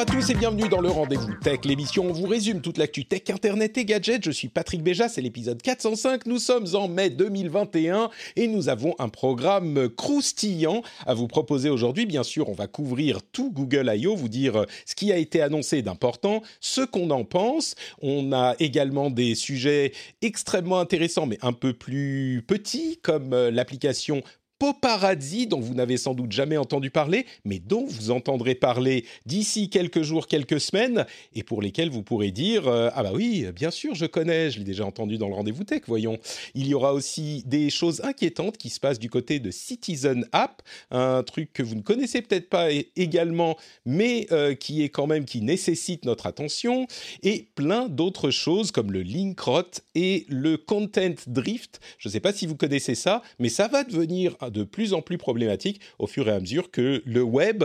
Bonjour à tous et bienvenue dans le Rendez-vous Tech, l'émission où on vous résume toute l'actu tech, internet et gadgets. Je suis Patrick Béja, c'est l'épisode 405. Nous sommes en mai 2021 et nous avons un programme croustillant à vous proposer aujourd'hui. Bien sûr, on va couvrir tout Google I.O., vous dire ce qui a été annoncé d'important, ce qu'on en pense. On a également des sujets extrêmement intéressants mais un peu plus petits comme euh, l'application Poparazzi, dont vous n'avez sans doute jamais entendu parler, mais dont vous entendrez parler d'ici quelques jours, quelques semaines, et pour lesquels vous pourrez dire euh, Ah bah oui, bien sûr, je connais, je l'ai déjà entendu dans le rendez-vous tech, voyons. Il y aura aussi des choses inquiétantes qui se passent du côté de Citizen App, un truc que vous ne connaissez peut-être pas également, mais euh, qui est quand même, qui nécessite notre attention, et plein d'autres choses comme le link rot et le content drift. Je ne sais pas si vous connaissez ça, mais ça va devenir de plus en plus problématique au fur et à mesure que le web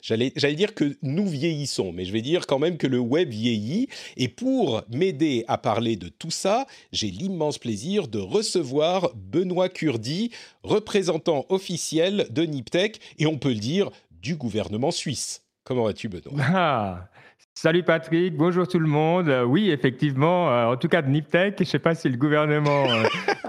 J'allais, dire que nous vieillissons, mais je vais dire quand même que le web vieillit. Et pour m'aider à parler de tout ça, j'ai l'immense plaisir de recevoir Benoît Curdi, représentant officiel de Niptech, et on peut le dire, du gouvernement suisse. Comment vas-tu, Benoît? Ah, Salut Patrick, bonjour tout le monde. Euh, oui, effectivement, euh, en tout cas de Niptech, je ne sais pas si le gouvernement,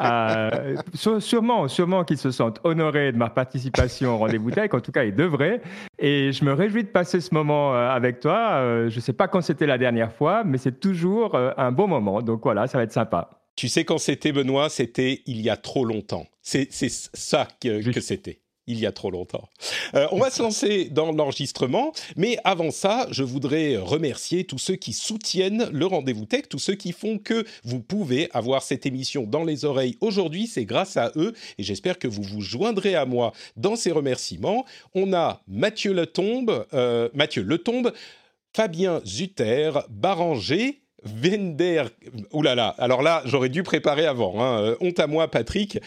euh, sûrement, sûrement qu'ils se sentent honorés de ma participation au rendez-vous tech, en tout cas ils devraient. Et je me réjouis de passer ce moment avec toi. je ne sais pas quand c'était la dernière fois, mais c'est toujours un bon moment. Donc voilà, ça va être sympa. Tu sais quand c'était, Benoît? C'était il y a trop longtemps. C'est ça que, que c'était il y a trop longtemps. Euh, on va se lancer dans l'enregistrement, mais avant ça, je voudrais remercier tous ceux qui soutiennent le rendez-vous tech, tous ceux qui font que vous pouvez avoir cette émission dans les oreilles aujourd'hui. C'est grâce à eux et j'espère que vous vous joindrez à moi dans ces remerciements. On a Mathieu Letombe, euh, Mathieu Letombe, Fabien Zutter, Baranger. Vender, oulala, alors là, j'aurais dû préparer avant, hein. Euh, honte à moi Patrick,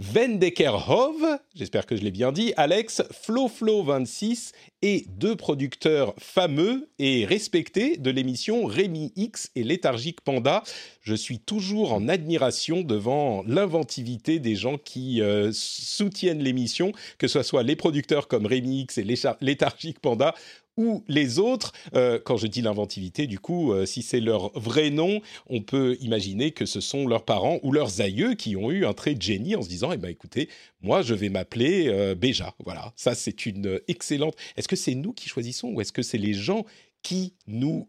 Vendekerhov, j'espère que je l'ai bien dit, Alex, FloFlo26 et deux producteurs fameux et respectés de l'émission Rémi X et Léthargique Panda. Je suis toujours en admiration devant l'inventivité des gens qui euh, soutiennent l'émission, que ce soit les producteurs comme Rémi X et Léthargique Panda ou les autres. Euh, quand je dis l'inventivité, du coup, euh, si c'est leur vrai nom, on peut imaginer que ce sont leurs parents ou leurs aïeux qui ont eu un trait de génie en se disant, eh ben écoutez, moi je vais m'appeler euh, Béja. Voilà, ça c'est une excellente. Est-ce que c'est nous qui choisissons ou est-ce que c'est les gens qui nous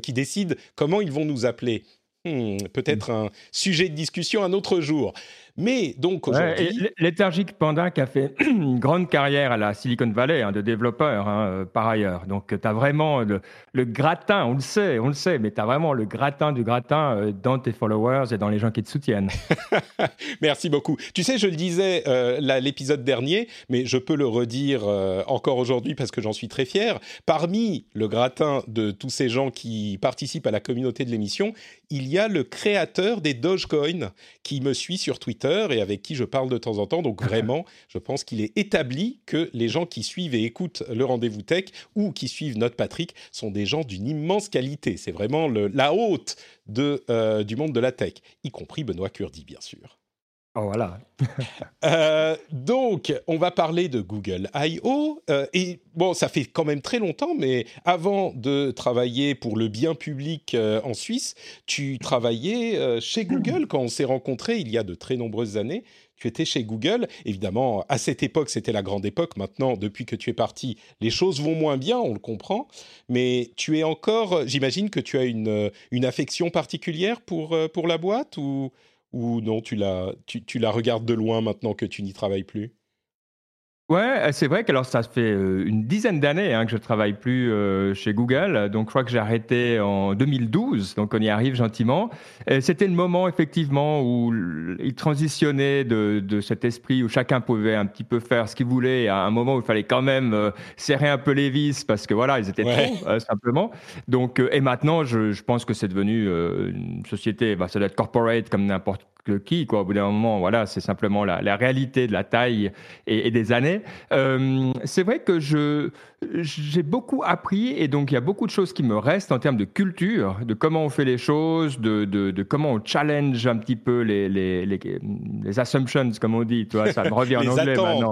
qui décident comment ils vont nous appeler? Hmm, Peut-être un sujet de discussion un autre jour. Mais donc aujourd'hui. Ouais, Panda qui a fait une grande carrière à la Silicon Valley hein, de développeur hein, euh, par ailleurs. Donc tu as vraiment le, le, gratin, on le sait, on le sait, mais tu as vraiment le gratin du gratin euh, dans tes followers et dans les gens qui te soutiennent. Merci beaucoup. Tu sais, je le disais euh, l'épisode dernier, mais je peux le redire euh, encore aujourd'hui parce que j'en suis très fier. Parmi le gratin de tous ces gens qui participent à la communauté de l'émission, il y a le créateur des Dogecoin qui me suit sur Twitter et avec qui je parle de temps en temps. Donc vraiment, je pense qu'il est établi que les gens qui suivent et écoutent le rendez-vous tech ou qui suivent notre Patrick sont des gens d'une immense qualité. C'est vraiment le, la haute de, euh, du monde de la tech, y compris Benoît Curdi, bien sûr. Oh, voilà. euh, donc, on va parler de Google I.O. Euh, et bon, ça fait quand même très longtemps, mais avant de travailler pour le bien public euh, en Suisse, tu travaillais chez Google quand on s'est rencontrés il y a de très nombreuses années. Tu étais chez Google. Évidemment, à cette époque, c'était la grande époque. Maintenant, depuis que tu es parti, les choses vont moins bien, on le comprend. Mais tu es encore, j'imagine que tu as une, une affection particulière pour, pour la boîte ou ou non, tu la, tu, tu la regardes de loin maintenant que tu n'y travailles plus? Ouais, euh, c'est vrai que alors ça fait euh, une dizaine d'années hein, que je travaille plus euh, chez Google. Donc je crois que j'ai arrêté en 2012. Donc on y arrive gentiment. C'était le moment effectivement où il transitionnait de, de, cet esprit où chacun pouvait un petit peu faire ce qu'il voulait à un moment où il fallait quand même serrer un peu les vis parce que voilà ils étaient trop simplement. Donc et maintenant je, je pense que c'est devenu une société, bah, ça doit être corporate comme n'importe qui, quoi. Au bout d'un moment, voilà, c'est simplement la, la, réalité de la taille et, et des années. Euh, c'est vrai que je j'ai beaucoup appris et donc il y a beaucoup de choses qui me restent en termes de culture, de comment on fait les choses, de, de, de comment on challenge un petit peu les, les, les, les assumptions, comme on dit. Tu vois, ça me revient en anglais maintenant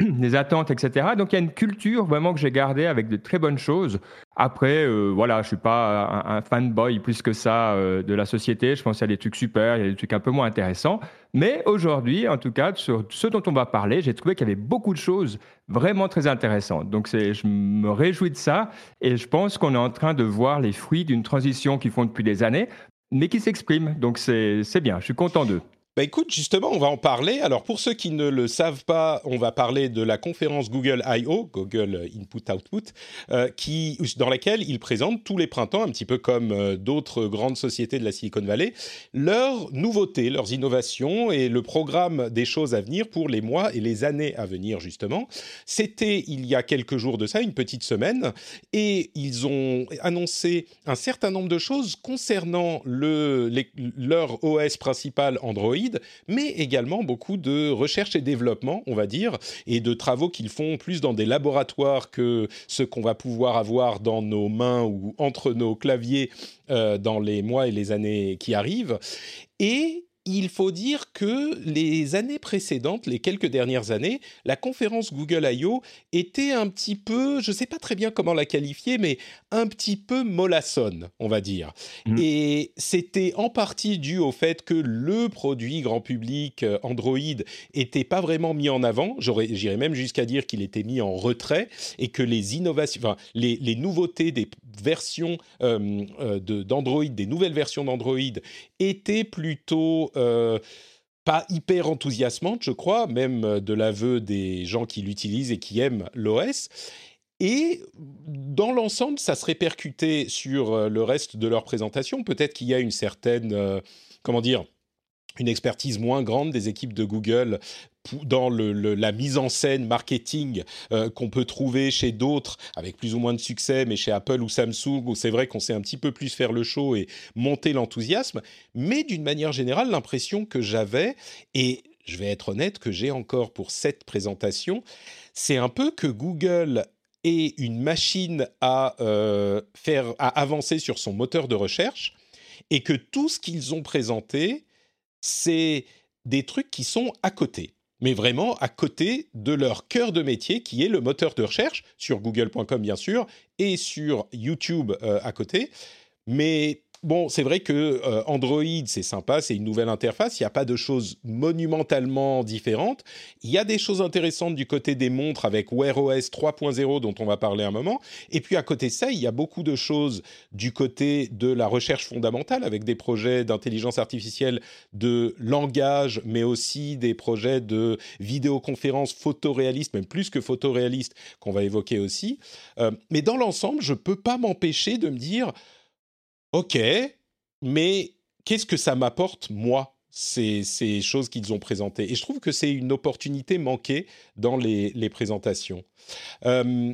les attentes, etc. Donc il y a une culture vraiment que j'ai gardée avec de très bonnes choses. Après, euh, voilà, je suis pas un, fanboy plus que ça euh, de la société. Je pense qu'il y a des trucs super, il y a des trucs un peu moins intéressants. Mais aujourd'hui, en tout cas, sur ce dont on va parler, j'ai trouvé qu'il y avait beaucoup de choses vraiment très intéressantes. Donc je me réjouis de ça et je pense qu'on est en train de voir les fruits d'une transition qu'ils font depuis des années, mais qui s'exprime. Donc c'est bien, je suis content d'eux. Bah écoute, justement, on va en parler. Alors pour ceux qui ne le savent pas, on va parler de la conférence Google I.O., Google Input Output, euh, qui, dans laquelle ils présentent tous les printemps, un petit peu comme euh, d'autres grandes sociétés de la Silicon Valley, leurs nouveautés, leurs innovations et le programme des choses à venir pour les mois et les années à venir, justement. C'était il y a quelques jours de ça, une petite semaine, et ils ont annoncé un certain nombre de choses concernant le, leur OS principal Android mais également beaucoup de recherche et développement, on va dire, et de travaux qu'ils font plus dans des laboratoires que ce qu'on va pouvoir avoir dans nos mains ou entre nos claviers euh, dans les mois et les années qui arrivent. Et il faut dire que les années précédentes, les quelques dernières années, la conférence Google I.O. était un petit peu, je ne sais pas très bien comment la qualifier, mais un petit peu mollassonne, on va dire. Mmh. Et c'était en partie dû au fait que le produit grand public euh, Android était pas vraiment mis en avant. J'irais même jusqu'à dire qu'il était mis en retrait et que les innovations, enfin, les, nouveautés des versions euh, euh, d'Android, des nouvelles versions d'Android étaient plutôt euh, pas hyper enthousiasmante, je crois, même de l'aveu des gens qui l'utilisent et qui aiment l'OS. Et dans l'ensemble, ça se répercutait sur le reste de leur présentation. Peut-être qu'il y a une certaine, comment dire, une expertise moins grande des équipes de Google dans la mise en scène marketing euh, qu'on peut trouver chez d'autres avec plus ou moins de succès, mais chez Apple ou Samsung, où c'est vrai qu'on sait un petit peu plus faire le show et monter l'enthousiasme. Mais d'une manière générale, l'impression que j'avais, et je vais être honnête, que j'ai encore pour cette présentation, c'est un peu que Google est une machine à, euh, faire, à avancer sur son moteur de recherche et que tout ce qu'ils ont présenté, c'est des trucs qui sont à côté mais vraiment à côté de leur cœur de métier qui est le moteur de recherche sur google.com bien sûr et sur YouTube euh, à côté. Mais Bon, c'est vrai que euh, Android, c'est sympa, c'est une nouvelle interface. Il n'y a pas de choses monumentalement différentes. Il y a des choses intéressantes du côté des montres avec Wear OS 3.0 dont on va parler un moment. Et puis à côté de ça, il y a beaucoup de choses du côté de la recherche fondamentale avec des projets d'intelligence artificielle de langage, mais aussi des projets de vidéoconférence photoréaliste, même plus que photoréaliste, qu'on va évoquer aussi. Euh, mais dans l'ensemble, je ne peux pas m'empêcher de me dire Ok, mais qu'est-ce que ça m'apporte, moi, ces, ces choses qu'ils ont présentées? Et je trouve que c'est une opportunité manquée dans les, les présentations. Euh,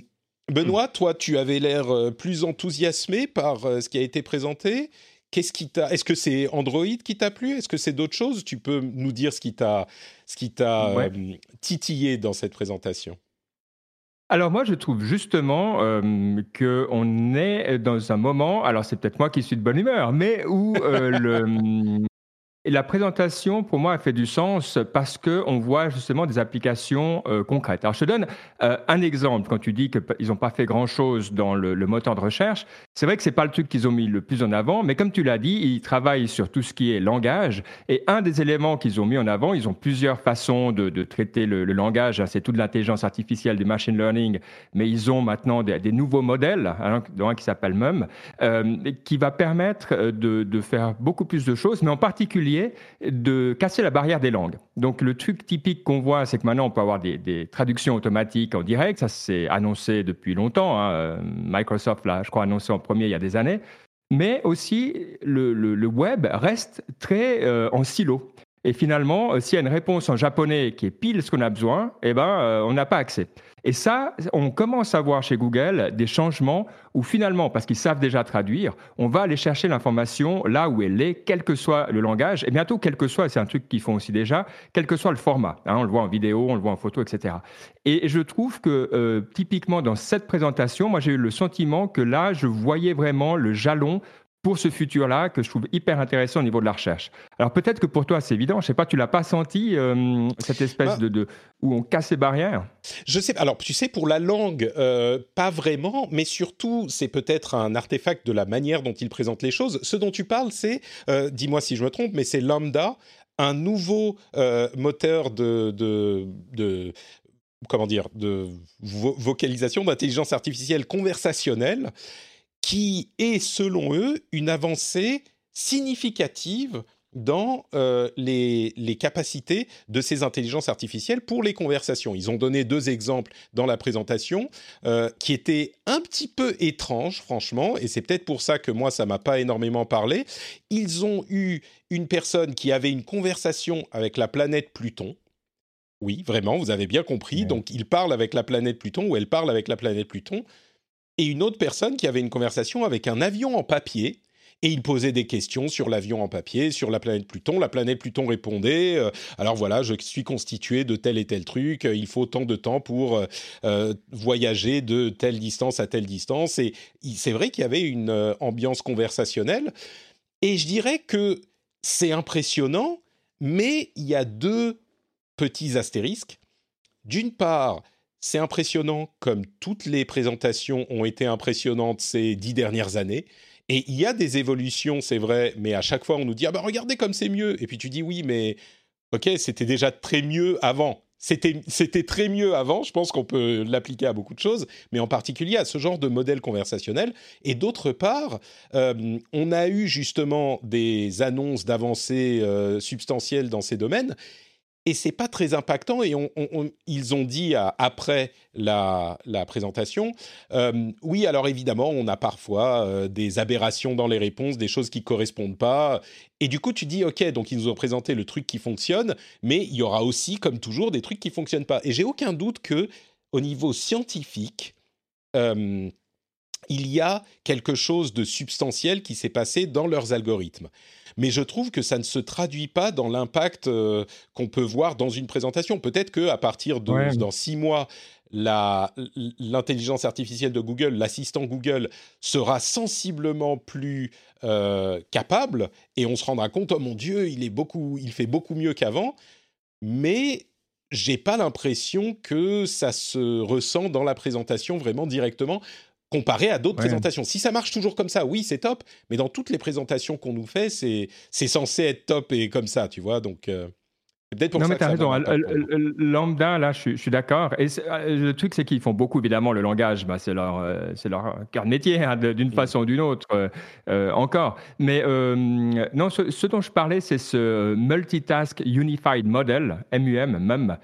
Benoît, toi, tu avais l'air euh, plus enthousiasmé par euh, ce qui a été présenté. Qu'est-ce qui t'a Est-ce que c'est Android qui t'a plu? Est-ce que c'est d'autres choses? Tu peux nous dire ce qui t'a ce qui t'a titillé dans cette présentation alors moi, je trouve justement euh, qu'on est dans un moment, alors c'est peut-être moi qui suis de bonne humeur, mais où euh, le, et la présentation, pour moi, a fait du sens parce qu'on voit justement des applications euh, concrètes. Alors, je te donne euh, un exemple. Quand tu dis qu'ils n'ont pas fait grand-chose dans le, moteur de recherche, c'est vrai que ce n'est pas le truc qu'ils ont mis le plus en avant, mais comme tu l'as dit, ils travaillent sur tout ce qui est langage. Et un des éléments qu'ils ont mis en avant, ils ont plusieurs façons de, traiter le, langage. C'est toute l'intelligence artificielle, du machine learning, mais ils ont maintenant des, nouveaux modèles, hein, dont un qui s'appelle MUM, euh, qui va permettre de faire beaucoup plus de choses, mais en particulier de casser la barrière des langues. Donc le truc typique qu'on voit, c'est que maintenant on peut avoir des, traductions automatiques en direct. Ça c'est annoncé depuis longtemps. Hein. Microsoft l'a, je crois, annoncé en premier il y a des années. Mais aussi le, web reste très euh, en silo. Et finalement, euh, s'il y a une réponse en japonais qui est pile ce qu'on a besoin, eh ben, euh, on n'a pas accès. Et ça, on commence à voir chez Google des changements où finalement, parce qu'ils savent déjà traduire, on va aller chercher l'information là où elle est, quel que soit le langage, et bientôt, quel que soit, c'est un truc qu'ils font aussi déjà, quel que soit le format. Hein, on le voit en vidéo, on le voit en photo, etc. Et je trouve que euh, typiquement dans cette présentation, moi j'ai eu le sentiment que là, je voyais vraiment le jalon pour ce futur-là que je trouve hyper intéressant au niveau de la recherche. Alors peut-être que pour toi c'est évident, je sais pas, tu l'as pas senti euh, cette espèce bah. de, de, où on casse les barrières? Je sais. Alors tu sais pour la langue, euh, pas vraiment, mais surtout c'est peut-être un artefact de la manière dont il présente les choses. Ce dont tu parles, c'est, euh, dis-moi si je me trompe, mais c'est Lambda, un nouveau moteur de, de, de comment dire, de vocalisation, d'intelligence artificielle conversationnelle qui est, selon eux, une avancée significative dans euh, les, capacités de ces intelligences artificielles pour les conversations. Ils ont donné deux exemples dans la présentation euh, qui étaient un petit peu étranges, franchement, et c'est peut-être pour ça que moi, ça m'a pas énormément parlé. Ils ont eu une personne qui avait une conversation avec la planète Pluton. Oui, vraiment, vous avez bien compris. Donc, il parle avec la planète Pluton ou elle parle avec la planète Pluton et une autre personne qui avait une conversation avec un avion en papier. Et il posait des questions sur l'avion en papier, sur la planète Pluton. La planète Pluton répondait euh, Alors voilà, je suis constitué de tel et tel truc. Euh, il faut tant de temps pour euh, voyager de telle distance à telle distance. Et c'est vrai qu'il y avait une ambiance conversationnelle. Et je dirais que c'est impressionnant, mais il y a deux petits astérisques. D'une part, c'est impressionnant comme toutes les présentations ont été impressionnantes ces dix dernières années. Et il y a des évolutions, c'est vrai, mais à chaque fois on nous dit ah bah regardez comme c'est mieux. Et puis tu dis oui, mais ok, c'était déjà très mieux avant. C'était, c'était très mieux avant, je pense qu'on peut l'appliquer à beaucoup de choses, mais en particulier à ce genre de modèle conversationnel. Et d'autre part, euh, on a eu justement des annonces d'avancées euh, substantielles dans ces domaines, et c'est pas très impactant. Et ils ont dit après la, présentation, euh, oui, alors évidemment, on a parfois euh, des aberrations dans les réponses, des choses qui correspondent pas. Et du coup, tu dis, ok, donc ils nous ont présenté le truc qui fonctionne, mais il y aura aussi, comme toujours, des trucs qui fonctionnent pas. Et j'ai aucun doute que, au niveau scientifique, euh, il y a quelque chose de substantiel qui s'est passé dans leurs algorithmes mais je trouve que ça ne se traduit pas dans l'impact euh, qu'on peut voir dans une présentation. Peut-être que à partir de dans six mois, l'intelligence artificielle de Google, l'assistant Google, sera sensiblement plus euh, capable et on se rendra compte, oh mon Dieu, il, est beaucoup, il fait beaucoup mieux qu'avant. Mais j'ai pas l'impression que ça se ressent dans la présentation vraiment directement comparé à d'autres présentations. Si ça marche toujours comme ça, oui, c'est top, mais dans toutes les présentations qu'on nous fait, c'est censé être top et comme ça, tu vois. Donc, euh, non, mais tu as raison. Lambda, là, je, suis d'accord. Et euh, le truc, c'est qu'ils font beaucoup, évidemment, le langage. Bah, c'est leur, euh, c'est leur cœur de métier, hein, d'une façon ou d'une autre, euh, encore. Mais non, ce, dont je parlais, c'est ce Multitask Unified Model, MUM, même,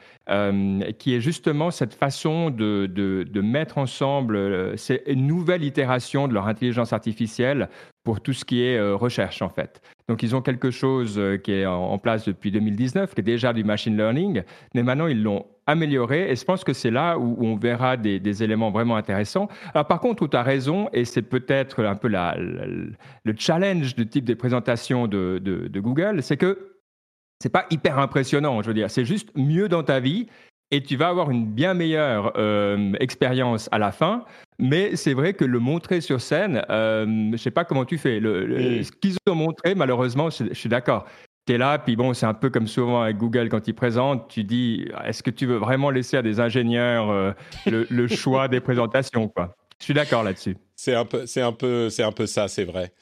qui est justement cette façon de, de, de mettre ensemble ces nouvelles itérations de leur intelligence artificielle pour tout ce qui est recherche, en fait. Donc, ils ont quelque chose euh, qui est en place depuis 2019, qui est déjà du machine learning, mais maintenant, ils l'ont amélioré et je pense que c'est là où, on verra des, éléments vraiment intéressants. Alors, par contre, tu as raison, et c'est peut-être un peu la, le challenge du type des présentations de, de Google, c'est que c'est pas hyper impressionnant, je veux dire, c'est juste mieux dans ta vie et tu vas avoir une bien meilleure euh, expérience à la fin. Mais c'est vrai que le montrer sur scène, euh, je ne sais pas comment tu fais. Le, Ce qu'ils ont montré, malheureusement, je, suis d'accord. Tu es là, puis bon, c'est un peu comme souvent avec Google quand ils présentent, tu dis, est-ce que tu veux vraiment laisser à des ingénieurs euh, le, choix des présentations quoi? Je suis d'accord là-dessus. C'est un peu, c'est un peu, c'est un peu ça, c'est vrai.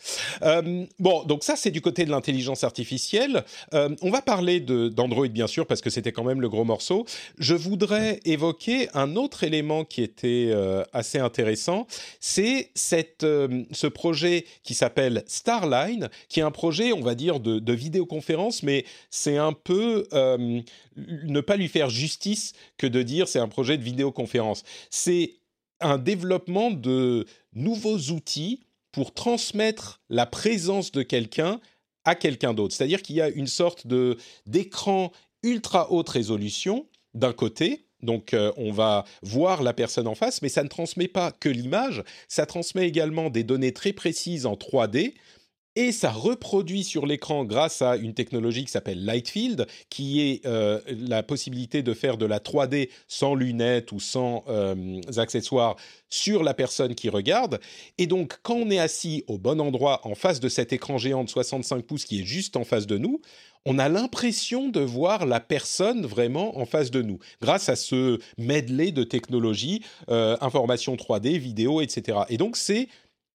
Euh, bon, donc ça, c'est du côté de l'intelligence artificielle. Euh, on va parler d'Android bien sûr parce que c'était quand même le gros morceau. Je voudrais évoquer un autre élément qui était euh, assez intéressant. C'est cette, ce projet qui s'appelle Starline, qui est un projet, on va dire, de, de vidéoconférence, mais c'est un peu ne pas lui faire justice que de dire c'est un projet de vidéoconférence. C'est un développement de nouveaux outils pour transmettre la présence de quelqu'un à quelqu'un d'autre. C'est-à-dire qu'il y a une sorte de d'écran ultra haute résolution d'un côté, donc euh, on va voir la personne en face, mais ça ne transmet pas que l'image, ça transmet également des données très précises en 3D et ça reproduit sur l'écran grâce à une technologie qui s'appelle Lightfield, qui est euh, la possibilité de faire de la 3D sans lunettes ou sans euh, accessoires sur la personne qui regarde. Et donc, quand on est assis au bon endroit en face de cet écran géant de 65 pouces qui est juste en face de nous, on a l'impression de voir la personne vraiment en face de nous, grâce à ce medley de technologies, euh, information 3D, vidéo, etc. Et donc, c'est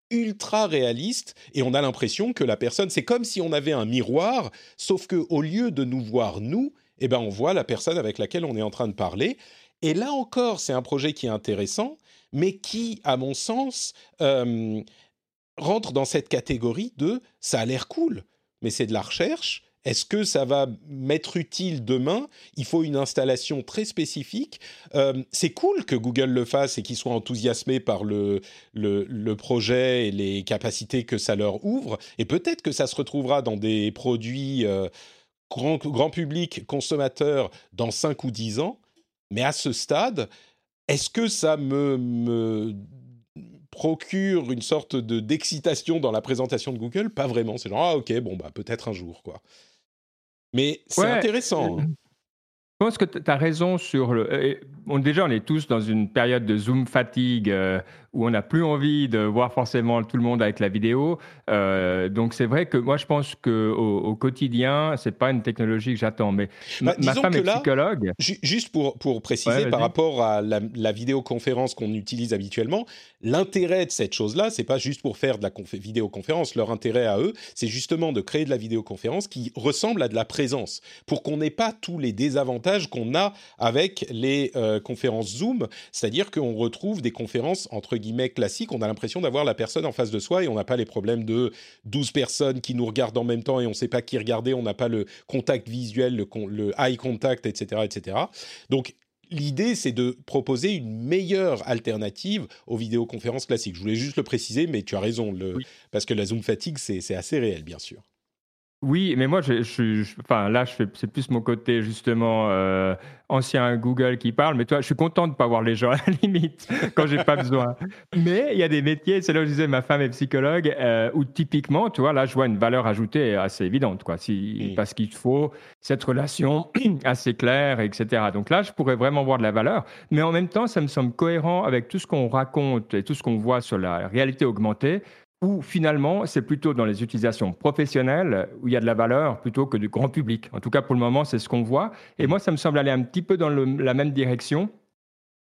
ultra réaliste et on a l'impression que la personne, c'est comme si on avait un miroir, sauf que au lieu de nous voir nous, eh ben on voit la personne avec laquelle on est en train de parler. Et là encore, c'est un projet qui est intéressant, mais qui, à mon sens, euh, rentre dans cette catégorie de ça a l'air cool, mais c'est de la recherche est-ce que ça va m'être utile demain? Il faut une installation très spécifique. Euh, c'est cool que Google le fasse et qu'ils soient enthousiasmés par le, projet et les capacités que ça leur ouvre. Et peut-être que ça se retrouvera dans des produits euh, grand, public, consommateurs, dans 5 ou 10 ans. Mais à ce stade, est-ce que ça me, me procure une sorte de d'excitation dans la présentation de Google? Pas vraiment. C'est genre ah ok bon bah peut-être un jour quoi. Mais c'est intéressant. Hein. Je pense que tu as raison sur le. Déjà, on est tous dans une période de Zoom fatigue euh, où on n'a plus envie de voir forcément tout le monde avec la vidéo. Euh, donc, c'est vrai que moi, je pense qu'au au quotidien, ce n'est pas une technologie que j'attends. Mais bah, ma femme est psychologue. Juste pour, pour préciser par rapport à la, la vidéoconférence qu'on utilise habituellement, l'intérêt de cette chose-là, c'est pas juste pour faire de la vidéoconférence. Leur intérêt à eux, c'est justement de créer de la vidéoconférence qui ressemble à de la présence pour qu'on n'ait pas tous les désavantages qu'on a avec les euh, conférences Zoom, c'est-à-dire qu'on retrouve des conférences entre guillemets classiques, on a l'impression d'avoir la personne en face de soi et on n'a pas les problèmes de 12 personnes qui nous regardent en même temps et on ne sait pas qui regarder, on n'a pas le contact visuel, le, le eye contact, etc. etc. Donc l'idée, c'est de proposer une meilleure alternative aux vidéoconférences classiques. Je voulais juste le préciser, mais tu as raison, le, parce que la Zoom fatigue, c'est assez réel, bien sûr. Oui, mais moi, je, je, enfin, là, je c'est plus mon côté justement euh, ancien Google qui parle. Mais toi, je suis content de ne pas voir les gens à la limite quand j'ai pas besoin. Mais il y a des métiers, c'est là où je disais, ma femme est psychologue, euh, où typiquement, tu vois, là, je vois une valeur ajoutée assez évidente, quoi. Si, Parce qu'il faut cette relation assez claire, etc. Donc là, je pourrais vraiment voir de la valeur. Mais en même temps, ça me semble cohérent avec tout ce qu'on raconte et tout ce qu'on voit sur la réalité augmentée ou finalement c'est plutôt dans les utilisations professionnelles où il y a de la valeur plutôt que du grand public. En tout cas, pour le moment, c'est ce qu'on voit. Et moi, ça me semble aller un petit peu dans la même direction.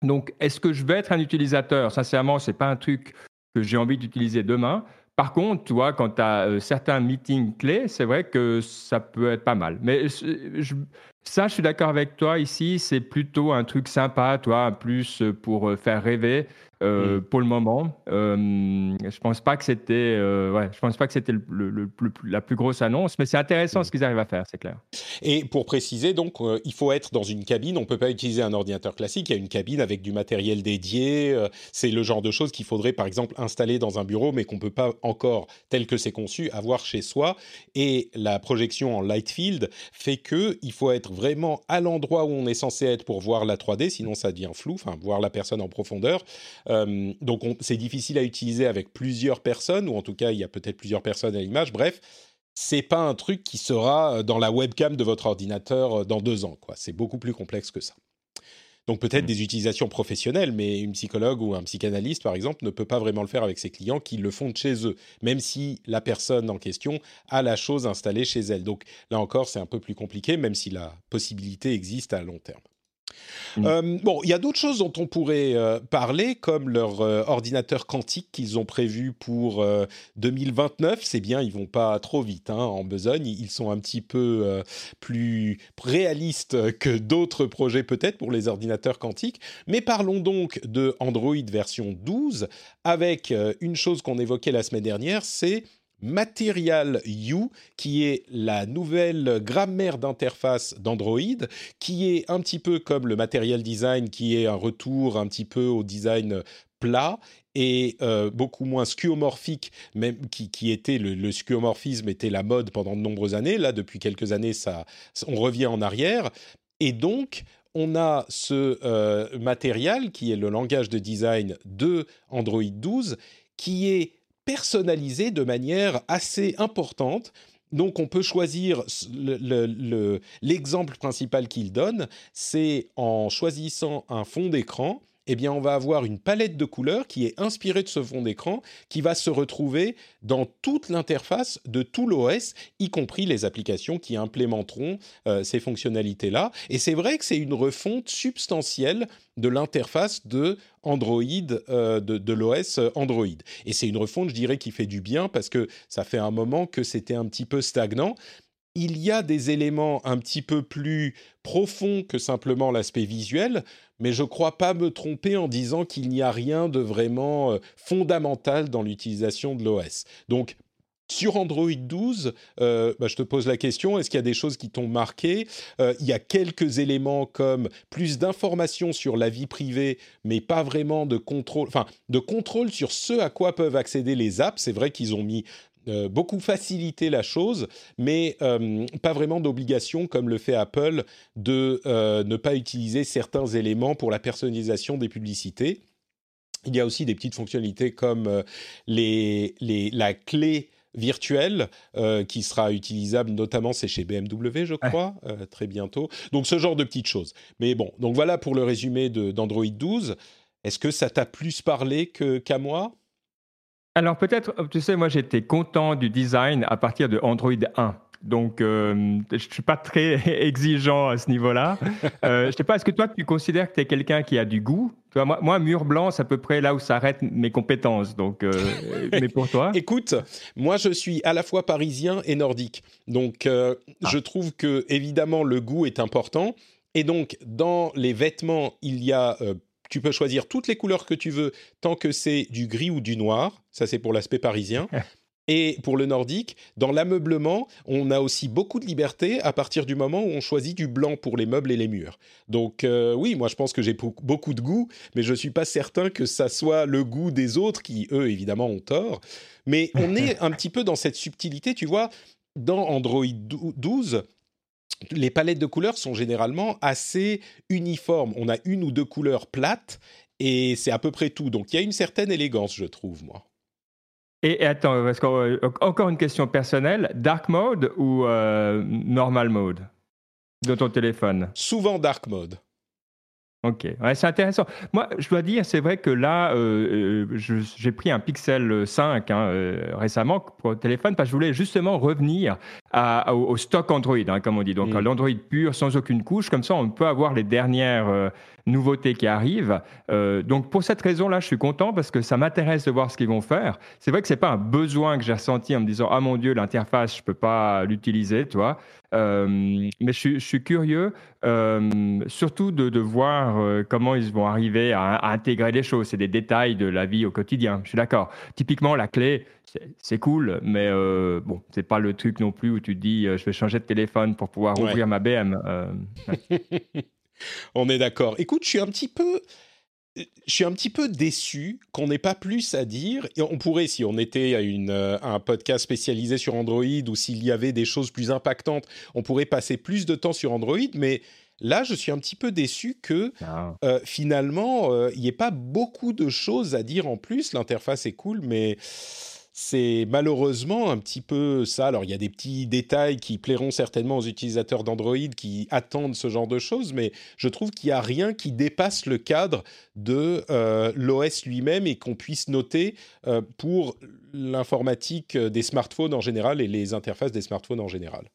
Donc, est-ce que je vais être un utilisateur? Sincèrement, ce n'est pas un truc que j'ai envie d'utiliser demain. Par contre, tu vois, quand tu as euh, certains meetings clés, c'est vrai que ça peut être pas mal. Mais ça, je suis d'accord avec toi ici, c'est plutôt un truc sympa, toi, plus pour euh, faire rêver. Euh, pour le moment. Euh, je pense pas que c'était, euh, ouais, je pense pas que c'était le, la plus grosse annonce, mais c'est intéressant ce qu'ils arrivent à faire, c'est clair. Et pour préciser, donc, il faut être dans une cabine. On peut pas utiliser un ordinateur classique. Il y a une cabine avec du matériel dédié. c'est le genre de choses qu'il faudrait, par exemple, installer dans un bureau, mais qu'on peut pas encore, tel que c'est conçu, avoir chez soi. Et la projection en light field fait que il faut être vraiment à l'endroit où on est censé être pour voir la 3D, sinon ça devient flou. Enfin, voir la personne en profondeur. Euh, donc c'est difficile à utiliser avec plusieurs personnes, ou en tout cas il y a peut-être plusieurs personnes à l'image. Bref, c'est pas un truc qui sera euh, dans la webcam de votre ordinateur euh, dans deux ans. Quoi. C'est beaucoup plus complexe que ça. Donc peut-être mmh. des utilisations professionnelles, mais une psychologue ou un psychanalyste, par exemple, ne peut pas vraiment le faire avec ses clients qui le font de chez eux, même si la personne en question a la chose installée chez elle. Donc là encore, c'est un peu plus compliqué, même si la possibilité existe à long terme. Mm. Euh, bon, il y a d'autres choses dont on pourrait euh, parler, comme leur euh, ordinateur quantique qu'ils ont prévu pour 2029. C'est bien, ils vont pas trop vite hein, en besogne. Ils sont un petit peu plus réalistes que d'autres projets peut-être pour les ordinateurs quantiques. Mais parlons donc de Android version 12 avec une chose qu'on évoquait la semaine dernière, c'est Material U, qui est la nouvelle grammaire d'interface d'Android, qui est un petit peu comme le Material Design, qui est un retour un petit peu au design plat et euh, beaucoup moins skeuomorphique, même qui, était le, le, était la mode pendant de nombreuses années. Là, depuis quelques années, ça, on revient en arrière. Et donc, on a ce euh, matériel qui est le langage de design de Android 12, qui est personnalisé de manière assez importante. Donc on peut choisir l'exemple principal qu'il donne, c'est en choisissant un fond d'écran eh bien, on va avoir une palette de couleurs qui est inspirée de ce fond d'écran, qui va se retrouver dans toute l'interface de tout l'OS, y compris les applications qui implémenteront euh, ces fonctionnalités-là. Et c'est vrai que c'est une refonte substantielle de l'interface de Android, euh, de, de l'OS Android. Et c'est une refonte, je dirais, qui fait du bien parce que ça fait un moment que c'était un petit peu stagnant il y a des éléments un petit peu plus profonds que simplement l'aspect visuel, mais je ne crois pas me tromper en disant qu'il n'y a rien de vraiment euh, fondamental dans l'utilisation de l'OS. Donc, sur Android 12, euh, bah, je te pose la question, est-ce qu'il y a des choses qui t'ont marqué? Euh, Il y a quelques éléments comme plus d'informations sur la vie privée, mais pas vraiment de contrôle, enfin de contrôle sur ce à quoi peuvent accéder les apps. C'est vrai qu'ils ont mis euh, beaucoup faciliter la chose, mais euh, pas vraiment d'obligation comme le fait Apple de euh, ne pas utiliser certains éléments pour la personnalisation des publicités. Il y a aussi des petites fonctionnalités comme les, les, la clé virtuelle qui sera utilisable notamment c'est chez BMW je crois très bientôt. Donc ce genre de petites choses. Mais bon donc voilà pour le résumé d'Android 12 est-ce que ça t'a plus parlé qu'à moi? Alors peut-être, tu sais, moi j'étais content du design à partir de Android 1. Donc, euh, je ne suis pas très exigeant à ce niveau-là. Euh, je ne sais pas, est-ce que toi, tu considères que tu es quelqu'un qui a du goût? Toi, moi, moi, mur blanc, c'est à peu près là où s'arrêtent mes compétences. Donc, euh, mais pour toi? Écoute, moi, je suis à la fois parisien et nordique. Donc, ah. je trouve que, évidemment, le goût est important. Et donc, dans les vêtements, il y a tu peux choisir toutes les couleurs que tu veux tant que c'est du gris ou du noir. Ça, c'est pour l'aspect parisien. Et pour le nordique, dans l'ameublement, on a aussi beaucoup de liberté à partir du moment où on choisit du blanc pour les meubles et les murs. Donc euh, oui, moi je pense que j'ai beaucoup de goût, mais je ne suis pas certain que ça soit le goût des autres qui, eux, évidemment, ont tort. Mais on est un petit peu dans cette subtilité, tu vois. Dans Android 12, les palettes de couleurs sont généralement assez uniformes. On a une ou deux couleurs plates et c'est à peu près tout. Donc il y a une certaine élégance, je trouve, moi. Et, attends, parce euh, encore une question personnelle, dark mode ou euh, normal mode de ton téléphone? Souvent dark mode. Ok, c'est intéressant. Moi, je dois dire, c'est vrai que là, euh, euh, j'ai pris un Pixel 5 hein, euh, récemment pour le téléphone parce que je voulais justement revenir au, stock Android, hein, comme on dit, donc à mm. l'Android pur, sans aucune couche. Comme ça, on peut avoir les dernières nouveautés qui arrivent. Euh, donc pour cette raison-là, je suis content parce que ça m'intéresse de voir ce qu'ils vont faire. C'est vrai que c'est pas un besoin que j'ai ressenti en me disant ah mon dieu l'interface je peux pas l'utiliser, toi. Euh, mais je, suis curieux, euh, surtout de, de voir comment ils vont arriver à, intégrer les choses. C'est des détails de la vie au quotidien. Je suis d'accord. Typiquement la clé, c'est cool, mais bon, c'est pas le truc non plus où tu te dis je vais changer de téléphone pour pouvoir ouvrir ma BM. On est d'accord. Écoute, je suis un petit peu je suis un petit peu déçu qu'on n'ait pas plus à dire. Et on pourrait, si on était à une, euh, un podcast spécialisé sur Android ou s'il y avait des choses plus impactantes, on pourrait passer plus de temps sur Android. Mais là, je suis un petit peu déçu que ah. euh, finalement, euh, il n'y ait pas beaucoup de choses à dire en plus. L'interface est cool, mais c'est malheureusement un petit peu ça. Alors, il y a des petits détails qui plairont certainement aux utilisateurs d'Android qui attendent ce genre de choses, mais je trouve qu'il n'y a rien qui dépasse le cadre de euh, l'OS lui-même et qu'on puisse noter euh, pour l'informatique des smartphones en général et les interfaces des smartphones en général.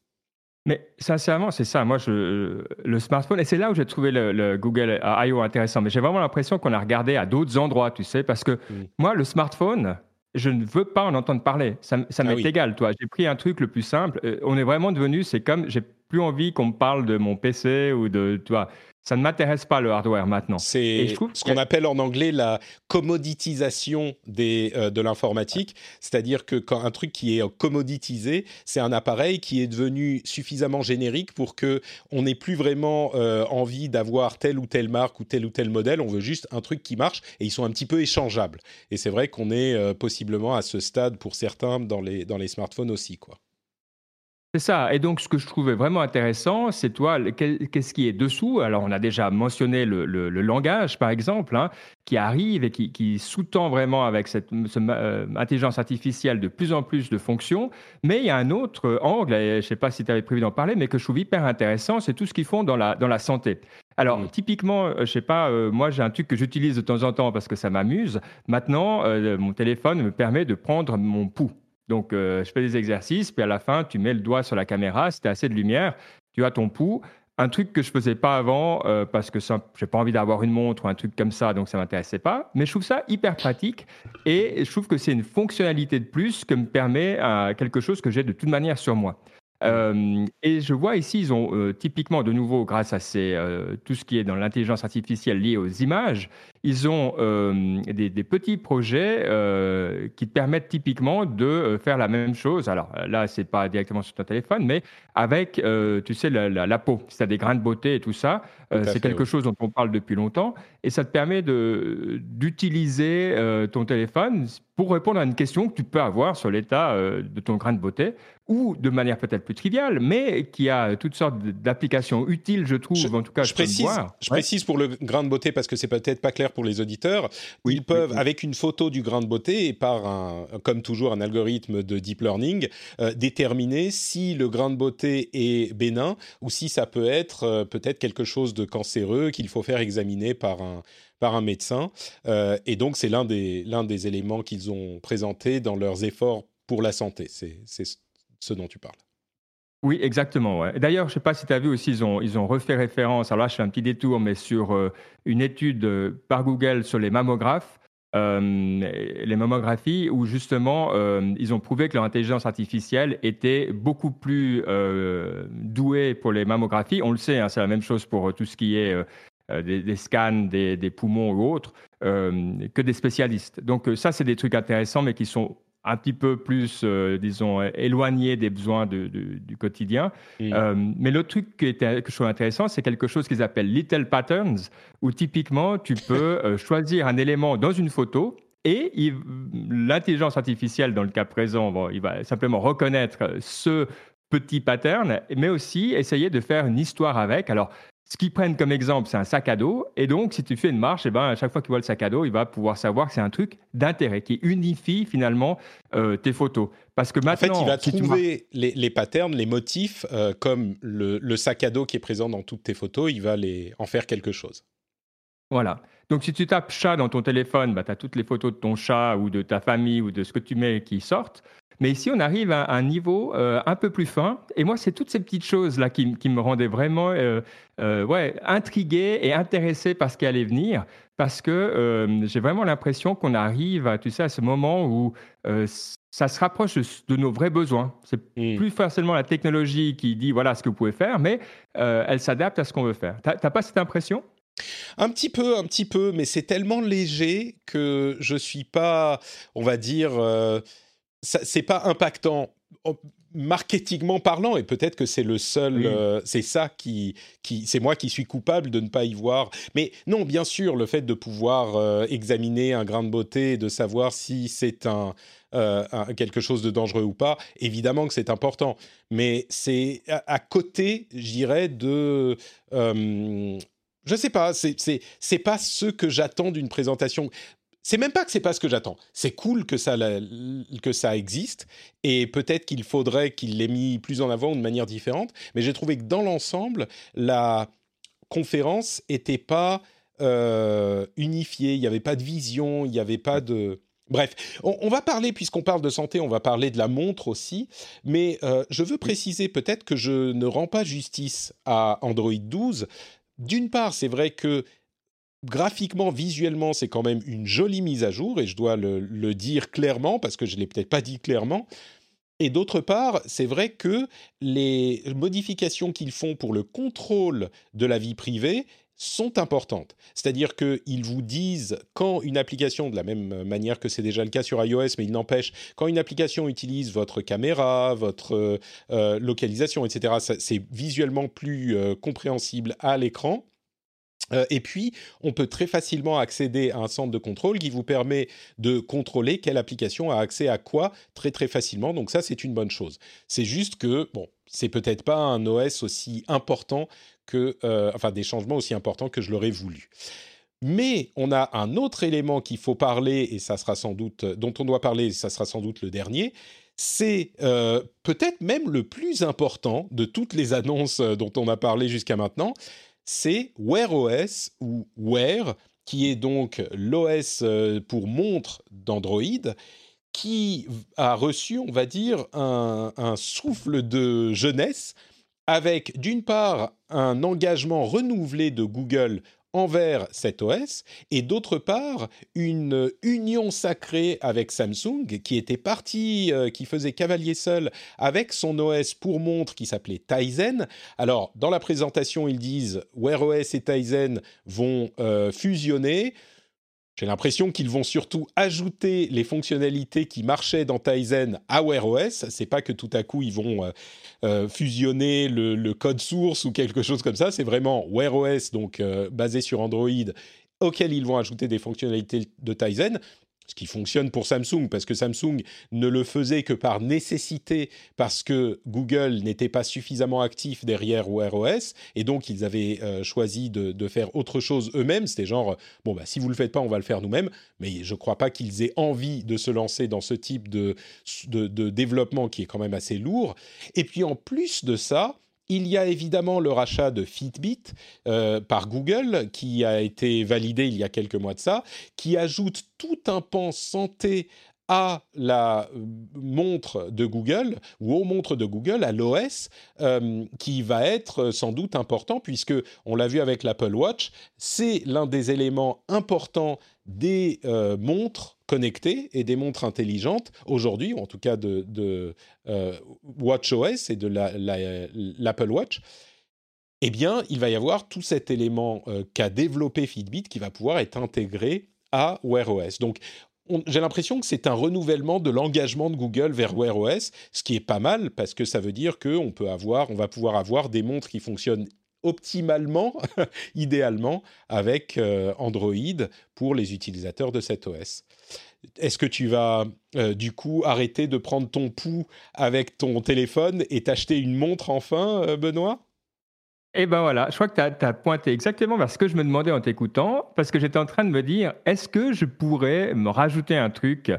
Mais sincèrement, c'est ça. Moi, je, le smartphone, et c'est là où j'ai trouvé le, Google I.O. intéressant. Mais j'ai vraiment l'impression qu'on a regardé à d'autres endroits, tu sais, parce que mm. moi, le smartphone, je ne veux pas en entendre parler. Ça, ça ah m'est égal, toi. J'ai pris un truc le plus simple. Euh, on est vraiment devenu, c'est comme, j'ai plus envie qu'on me parle de mon PC ou de, toi ça ne m'intéresse pas le hardware maintenant. C'est ce qu'on appelle en anglais la commoditisation des, euh, de l'informatique, c'est-à-dire que quand un truc qui est commoditisé, c'est un appareil qui est devenu suffisamment générique pour que on n'ait plus vraiment euh, envie d'avoir telle ou telle marque ou tel ou tel modèle. On veut juste un truc qui marche et ils sont un petit peu échangeables. Et c'est vrai qu'on est euh, possiblement à ce stade pour certains dans les dans les smartphones aussi, quoi. C'est ça. Et donc, ce que je trouvais vraiment intéressant, c'est toi, qu'est-ce qui est dessous? Alors, on a déjà mentionné le, langage, par exemple, hein, qui arrive et qui, sous-tend vraiment avec cette euh, intelligence artificielle de plus en plus de fonctions. Mais il y a un autre angle, et je ne sais pas si tu avais prévu d'en parler, mais que je trouve hyper intéressant, c'est tout ce qu'ils font dans la, dans la santé. Alors, mmh. typiquement, euh, je sais pas, euh, moi j'ai un truc que j'utilise de temps en temps parce que ça m'amuse. Maintenant, mon téléphone me permet de prendre mon pouls. Donc, euh, je fais des exercices, puis à la fin, tu mets le doigt sur la caméra, si tu as assez de lumière, tu as ton pouls. Un truc que je faisais pas avant euh, parce que je n'ai pas envie d'avoir une montre ou un truc comme ça, donc ça m'intéressait pas. Mais je trouve ça hyper pratique et je trouve que c'est une fonctionnalité de plus que me permet euh, quelque chose que j'ai de toute manière sur moi. Euh, et je vois ici, ils ont euh, typiquement, de nouveau, grâce à ces, euh, tout ce qui est dans l'intelligence artificielle liée aux images, ils ont des, des, petits projets qui te permettent typiquement de faire la même chose. Alors là, c'est pas directement sur ton téléphone, mais avec, tu sais, la, la, peau. Si tu as des grains de beauté et tout ça, c'est quelque chose dont on parle depuis longtemps. Et ça te permet d'utiliser ton téléphone pour répondre à une question que tu peux avoir sur l'état de ton grain de beauté ou de manière peut-être plus triviale, mais qui a toutes sortes d'applications utiles, je trouve, en tout cas, je, précise, je précise pour le grain de beauté parce que c'est peut-être pas clair pour les auditeurs. Ils peuvent, avec une photo du grain de beauté et par un, comme toujours, un algorithme de deep learning, euh, déterminer si le grain de beauté est bénin ou si ça peut être euh, peut-être quelque chose de cancéreux qu'il faut faire examiner par un par un médecin. Euh, et donc, c'est l'un des, l'un des éléments qu'ils ont présenté dans leurs efforts pour la santé. C'est, c'est ce dont tu parles. Oui, exactement. D'ailleurs, je ne sais pas si tu as vu aussi, ils ont, ils ont refait référence, alors là je fais un petit détour, mais sur euh, une étude euh, par Google sur les mammographes, euh, les mammographies, où justement ils ont prouvé que leur intelligence artificielle était beaucoup plus douée pour les mammographies. On le sait, hein, c'est la même chose pour tout ce qui est des, scans des, poumons ou autres, que des spécialistes. Donc ça, c'est des trucs intéressants, mais qui sont un petit peu plus, euh, disons, éloigné des besoins du quotidien. Euh, mais l'autre truc qui était, que je trouve intéressant, c'est quelque chose qu'ils appellent little patterns, où typiquement, tu peux euh, choisir un élément dans une photo et l'intelligence artificielle, dans le cas présent, il va simplement reconnaître ce petit pattern, mais aussi essayer de faire une histoire avec. Alors, ce qu'ils prennent comme exemple, c'est un sac à dos. Et donc, si tu fais une marche, eh ben, à chaque fois qu'il voit le sac à dos, il va pouvoir savoir que c'est un truc d'intérêt qui unifie finalement euh, tes photos. Parce que maintenant, en fait, il va trouver les, patterns, les motifs, euh, comme le, sac à dos qui est présent dans toutes tes photos, il va les, en faire quelque chose. Voilà. Donc, si tu tapes chat dans ton téléphone, bah, tu as toutes les photos de ton chat ou de ta famille ou de ce que tu mets qui sortent. Mais ici, on arrive à un niveau euh, un peu plus fin. Et moi, c'est toutes ces petites choses-là qui, me rendaient vraiment euh, euh, ouais, intrigué et intéressé par ce qui allait venir. Parce que j'ai vraiment l'impression qu'on arrive à, tu sais, à ce moment où ça se rapproche de, nos vrais besoins. C'est mmh. plus forcément la technologie qui dit voilà ce que vous pouvez faire, mais elle s'adapte à ce qu'on veut faire. Tu n'as pas cette impression? Un petit peu, un petit peu, mais c'est tellement léger que je suis pas, on va dire, c'est pas impactant marketingment parlant, et peut-être que c'est le seul, euh, c'est ça qui, qui c'est moi qui suis coupable de ne pas y voir. Mais non, bien sûr, le fait de pouvoir euh, examiner un grain de beauté, de savoir si c'est un, euh, quelque chose de dangereux ou pas, évidemment que c'est important. Mais c'est à, côté, je dirais, de je sais pas, c'est pas ce que j'attends d'une présentation c'est même pas que c'est pas ce que j'attends. C'est cool que ça, que ça existe et peut-être qu'il faudrait qu'il l'ait mis plus en avant de manière différente. Mais j'ai trouvé que dans l'ensemble, la conférence était pas euh, unifiée. Il n'y avait pas de vision, il n'y avait pas de Bref, on, va parler, puisqu'on parle de santé, on va parler de la montre aussi, mais euh, je veux préciser peut-être que je ne rends pas justice à Android 12. D'une part, c'est vrai que graphiquement, visuellement, c'est quand même une jolie mise à jour, et je dois le, dire clairement, parce que je ne l'ai peut-être pas dit clairement. Et d'autre part, c'est vrai que les modifications qu'ils font pour le contrôle de la vie privée sont importantes. C'est-à-dire qu'ils vous disent quand une application, de la même manière que c'est déjà le cas sur iOS, mais il n'empêche, quand une application utilise votre caméra, votre euh, localisation, etc., c'est visuellement plus euh, compréhensible à l'écran. Euh, et puis, on peut très facilement accéder à un centre de contrôle qui vous permet de contrôler quelle application a accès à quoi très très facilement. Donc ça, c'est une bonne chose. C'est juste que, bon, c'est peut-être pas un OS aussi important que, euh, enfin, des changements aussi importants que je l'aurais voulu. Mais on a un autre élément qu'il faut parler, et ça sera sans doute, dont on doit parler, et ça sera sans doute le dernier. C'est euh, peut-être même le plus important de toutes les annonces dont on a parlé jusqu'à maintenant. C'est Wear OS ou Wear, qui est donc l'OS pour montre d'Android, qui a reçu, on va dire, un souffle de jeunesse avec d'une part un engagement renouvelé de Google envers cet OS et d'autre part une union sacrée avec Samsung qui était parti, euh, qui faisait cavalier seul avec son OS pour montre qui s'appelait Tizen. Alors dans la présentation ils disent Wear OS et Tizen vont euh, fusionner. J'ai l'impression qu'ils vont surtout ajouter les fonctionnalités qui marchaient dans Tizen à Wear OS. C'est pas que tout à coup ils vont euh, euh, fusionner le, code source ou quelque chose comme ça. C'est vraiment Wear OS, donc euh, basé sur Android, auquel ils vont ajouter des fonctionnalités de Tizen ce qui fonctionne pour Samsung, parce que Samsung ne le faisait que par nécessité, parce que Google n'était pas suffisamment actif derrière Wear OS, et donc ils avaient euh, choisi de, faire autre chose eux-mêmes. C'était genre, bon, bah, si vous ne le faites pas, on va le faire nous-mêmes, mais je ne crois pas qu'ils aient envie de se lancer dans ce type de développement qui est quand même assez lourd. Et puis en plus de ça, il y a évidemment le rachat de Fitbit euh, par Google, qui a été validé il y a quelques mois de ça, qui ajoute tout un pan santé à la euh, montre de Google ou aux montres de Google, à l'OS, euh, qui va être sans doute important puisque on l'a vu avec l'Apple Watch, c'est l'un des éléments importants des montres connectées et des montres intelligentes aujourd'hui, ou en tout cas de, euh, WatchOS et de l'Apple Watch, eh bien, il va y avoir tout cet élément euh, qu'a développé Fitbit qui va pouvoir être intégré à Wear OS. Donc, j'ai l'impression que c'est un renouvellement de l'engagement de Google vers Wear OS, ce qui est pas mal parce que ça veut dire qu'on peut avoir, on va pouvoir avoir des montres qui fonctionnent optimalement, idéalement, avec euh, Android pour les utilisateurs de cet OS. Est-ce que tu vas euh, du coup arrêter de prendre ton pouls avec ton téléphone et t'acheter une montre enfin, euh, Benoît? Eh ben voilà, je crois que tu as, pointé exactement vers ce que je me demandais en t'écoutant, parce que j'étais en train de me dire, est-ce que je pourrais me rajouter un truc?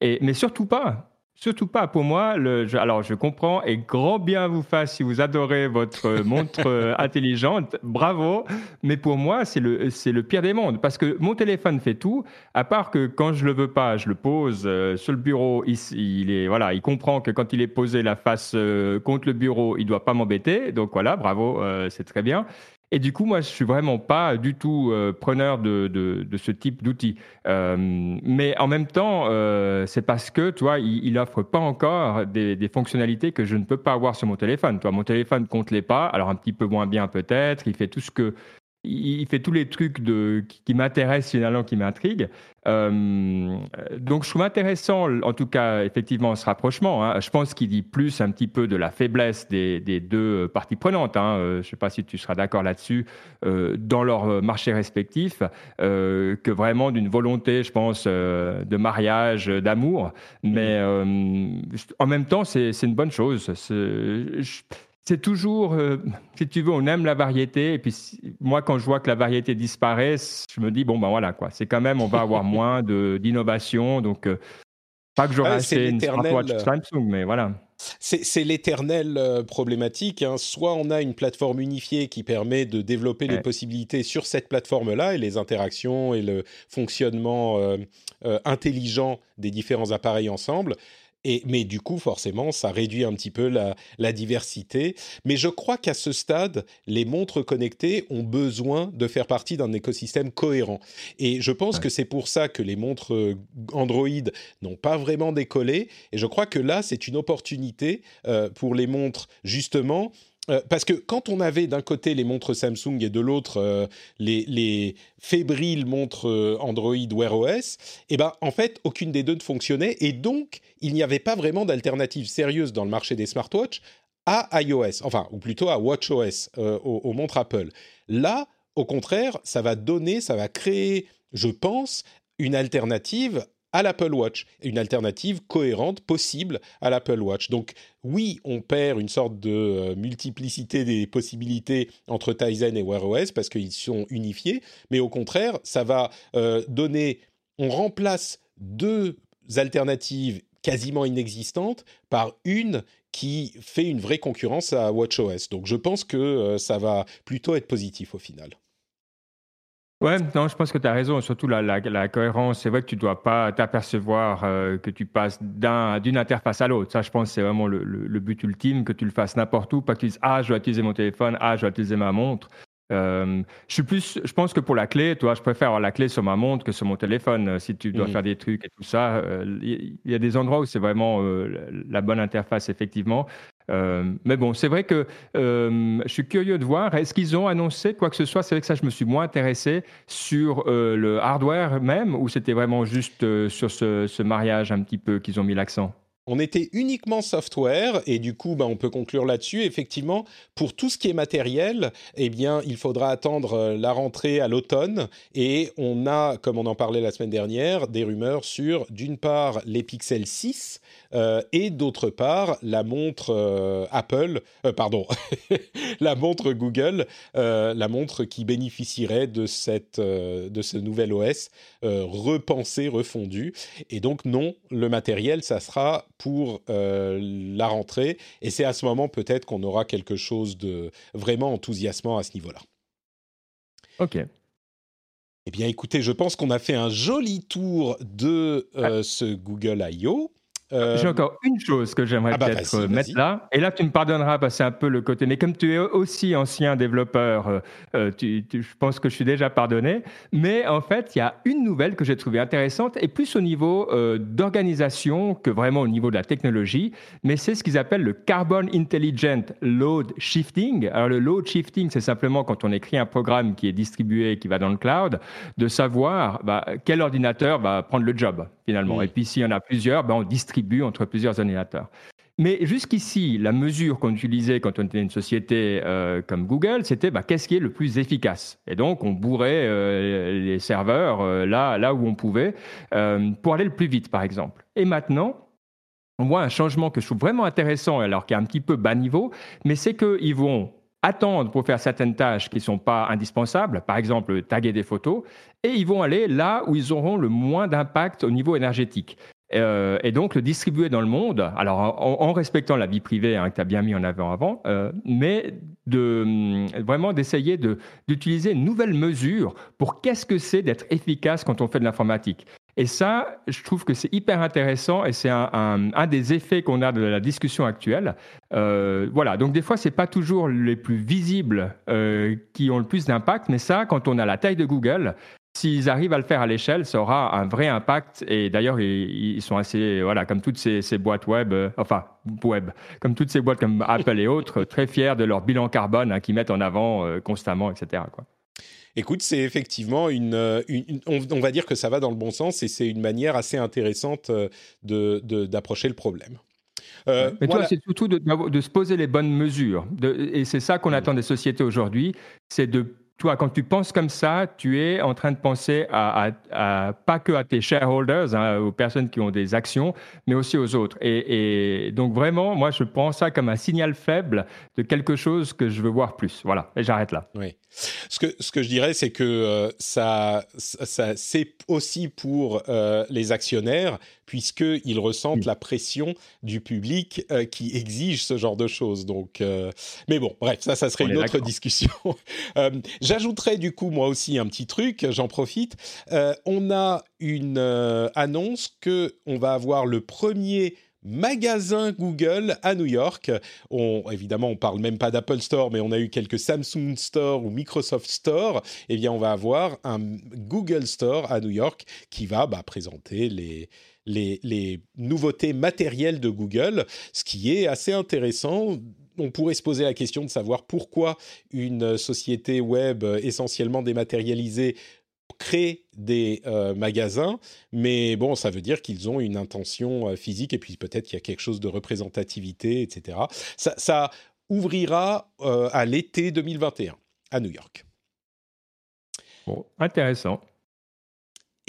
Et, Mais surtout pas, Surtout pas pour moi. Le, alors, je comprends et grand bien vous fasse si vous adorez votre montre euh, intelligente. Bravo. Mais pour moi, c'est le, c'est le pire des mondes parce que mon téléphone fait tout. À part que quand je le veux pas, je le pose euh, sur le bureau. Il, il, est, voilà, il comprend que quand il est posé la face euh, contre le bureau, il doit pas m'embêter. Donc voilà, bravo, c'est très bien. Et du coup, moi, je suis vraiment pas du tout euh, preneur de, de, ce type d'outils. Euh, mais en même temps, euh, c'est parce que, tu vois, il, il offre pas encore des, des, fonctionnalités que je ne peux pas avoir sur mon téléphone. Toi, mon téléphone compte les pas, alors un petit peu moins bien peut-être. Il fait tout ce que il fait tous les trucs de, qui, m'intéressent finalement, qui m'intriguent. Euh, donc je trouve intéressant, en tout cas, effectivement, ce rapprochement. Hein. Je pense qu'il dit plus un petit peu de la faiblesse des, deux parties prenantes. Hein. Euh, je ne sais pas si tu seras d'accord là-dessus, euh, dans leur marché respectif, que vraiment d'une volonté, je pense, de mariage, d'amour. Mais en même temps, c'est une bonne chose. Je, c'est toujours, euh, si tu veux, on aime la variété. Et puis, moi, quand je vois que la variété disparaît, je me dis, bon, ben voilà, quoi. C'est quand même, on va avoir moins d'innovation. Donc, euh, pas que j'aurai assez une smartwatch Samsung, mais voilà. C'est l'éternelle euh, problématique. Hein. Soit on a une plateforme unifiée qui permet de développer les possibilités sur cette plateforme-là et les interactions et le fonctionnement euh, euh, intelligent des différents appareils ensemble mais du coup, forcément, ça réduit un petit peu la, diversité. Mais je crois qu'à ce stade, les montres connectées ont besoin de faire partie d'un écosystème cohérent. Et je pense que c'est pour ça que les montres euh, Android n'ont pas vraiment décollé. Et je crois que là, c'est une opportunité euh, pour les montres, justement, euh, parce que quand on avait d'un côté les montres Samsung et de l'autre euh, les, fébriles montres euh, Android Wear OS, eh ben, en fait, aucune des deux ne fonctionnait et donc il n'y avait pas vraiment d'alternative sérieuse dans le marché des smartwatches à iOS, enfin, ou plutôt à WatchOS, aux, aux montres Apple. Là, au contraire, ça va donner, ça va créer, je pense, une alternative à l'Apple Watch, une alternative cohérente possible à l'Apple Watch. Donc oui, on perd une sorte de euh, multiplicité des possibilités entre Tizen et Wear OS parce qu'ils sont unifiés, mais au contraire, ça va euh, donner, on remplace deux alternatives quasiment inexistantes par une qui fait une vraie concurrence à WatchOS. Donc je pense que euh, ça va plutôt être positif au final. Ouais, non, je pense que tu as raison, surtout la, la, cohérence. C'est vrai que tu dois pas t'apercevoir euh, que tu passes d'une interface à l'autre. Ça, je pense, c'est vraiment le, le, but ultime, que tu le fasses n'importe où, pas que tu dises ah, je dois utiliser mon téléphone, ah, je dois utiliser ma montre. Euh, je suis plus, je pense que pour la clé, toi, je préfère avoir la clé sur ma montre que sur mon téléphone. Euh, si tu dois mmh. faire des trucs et tout ça, il y, a des endroits où c'est vraiment la bonne interface, effectivement. Euh, mais bon, c'est vrai que euh, je suis curieux de voir, est-ce qu'ils ont annoncé quoi que ce soit? C'est vrai que ça, je me suis moins intéressé sur euh, le hardware même, ou c'était vraiment juste sur ce mariage un petit peu qu'ils ont mis l'accent? On était uniquement software et du coup, bah, on peut conclure là-dessus. Effectivement, pour tout ce qui est matériel, eh bien, il faudra attendre euh, la rentrée à l'automne et on a, comme on en parlait la semaine dernière, des rumeurs sur d'une part les Pixel 6 euh, et d'autre part la montre euh, Apple, pardon, la montre Google, la montre qui bénéficierait de cette de ce nouvel OS repensé, refondu. Et donc non, le matériel, ça sera pour euh, la rentrée. Et c'est à ce moment peut-être qu'on aura quelque chose de vraiment enthousiasmant à ce niveau-là. Ok. Eh bien, écoutez, je pense qu'on a fait un joli tour de euh, ah. ce Google I.O. Euh, J'ai encore une chose que j'aimerais ah bah, peut-être mettre là. Et là, tu me pardonneras parce que c'est un peu le côté. Mais comme tu es aussi ancien développeur, euh, euh, tu, je pense que je suis déjà pardonné. Mais en fait, il y a une nouvelle que j'ai trouvée intéressante et plus au niveau d'organisation que vraiment au niveau de la technologie. Mais c'est ce qu'ils appellent le Carbon Intelligent Load Shifting. Alors, le load shifting, c'est simplement quand on écrit un programme qui est distribué, qui va dans le cloud, de savoir bah, quel ordinateur va prendre le job finalement. Et puis, s'il y en a plusieurs, bah, on distribue entre plusieurs ordinateurs. Mais jusqu'ici, la mesure qu'on utilisait quand on était une société euh, comme Google, c'était bah, qu'est-ce qui est le plus efficace? Et donc, on bourrait euh, les serveurs euh, là, là où on pouvait pour aller le plus vite, par exemple. Et maintenant, on voit un changement que je trouve vraiment intéressant, alors qui est un petit peu bas niveau, mais c'est qu'ils vont attendre pour faire certaines tâches qui ne sont pas indispensables, par exemple taguer des photos, et ils vont aller là où ils auront le moins d'impact au niveau énergétique. Euh, et donc le distribuer dans le monde, alors en, respectant la vie privée hein, que tu as bien mis en avant avant, euh, mais de, hum, vraiment d'essayer d'utiliser une nouvelle mesure pour qu'est-ce que c'est d'être efficace quand on fait de l'informatique. Et ça, je trouve que c'est hyper intéressant et c'est un, un, des effets qu'on a de la discussion actuelle. Euh, voilà, donc des fois, ce n'est pas toujours les plus visibles qui ont le plus d'impact, mais ça, quand on a la taille de Google, S'ils arrivent à le faire à l'échelle, ça aura un vrai impact. Et d'ailleurs, ils, sont assez, voilà, comme toutes ces, boîtes web, euh, enfin, web, comme toutes ces boîtes comme Apple et autres, très fiers de leur bilan carbone hein, qu'ils mettent en avant euh, constamment, etc. Quoi. Écoute, c'est effectivement une, euh, on, va dire que ça va dans le bon sens et c'est une manière assez intéressante de, d'approcher le problème. Mais toi, c'est surtout de, de, se poser les bonnes mesures. et c'est ça qu'on attend des sociétés aujourd'hui, c'est de toi, quand tu penses comme ça, tu es en train de penser à, pas que à tes shareholders, hein, aux personnes qui ont des actions, mais aussi aux autres. Et, donc vraiment, moi, je prends ça comme un signal faible de quelque chose que je veux voir plus. Voilà, et j'arrête là. Oui. Ce que, ce que je dirais, c'est que euh, ça, ça c'est aussi pour euh, les actionnaires, puisqu'ils ressentent la pression du public euh, qui exige ce genre de choses. Donc, mais bon, bref, ça, ça serait une autre discussion. J'ajouterais du coup, moi aussi, un petit truc, j'en profite. on a une annonce que on va avoir le premier magasin Google à New York. On, évidemment, on parle même pas d'Apple Store, mais on a eu quelques Samsung Store ou Microsoft Store. Eh bien, on va avoir un Google Store à New York qui va bah, présenter les, les, nouveautés matérielles de Google, ce qui est assez intéressant. On pourrait se poser la question de savoir pourquoi une société web essentiellement dématérialisée créent des euh, magasins, mais bon, ça veut dire qu'ils ont une intention euh, physique et puis peut-être qu'il y a quelque chose de représentativité, etc. Ça, ouvrira euh, à l'été 2021 à New York. Bon, intéressant.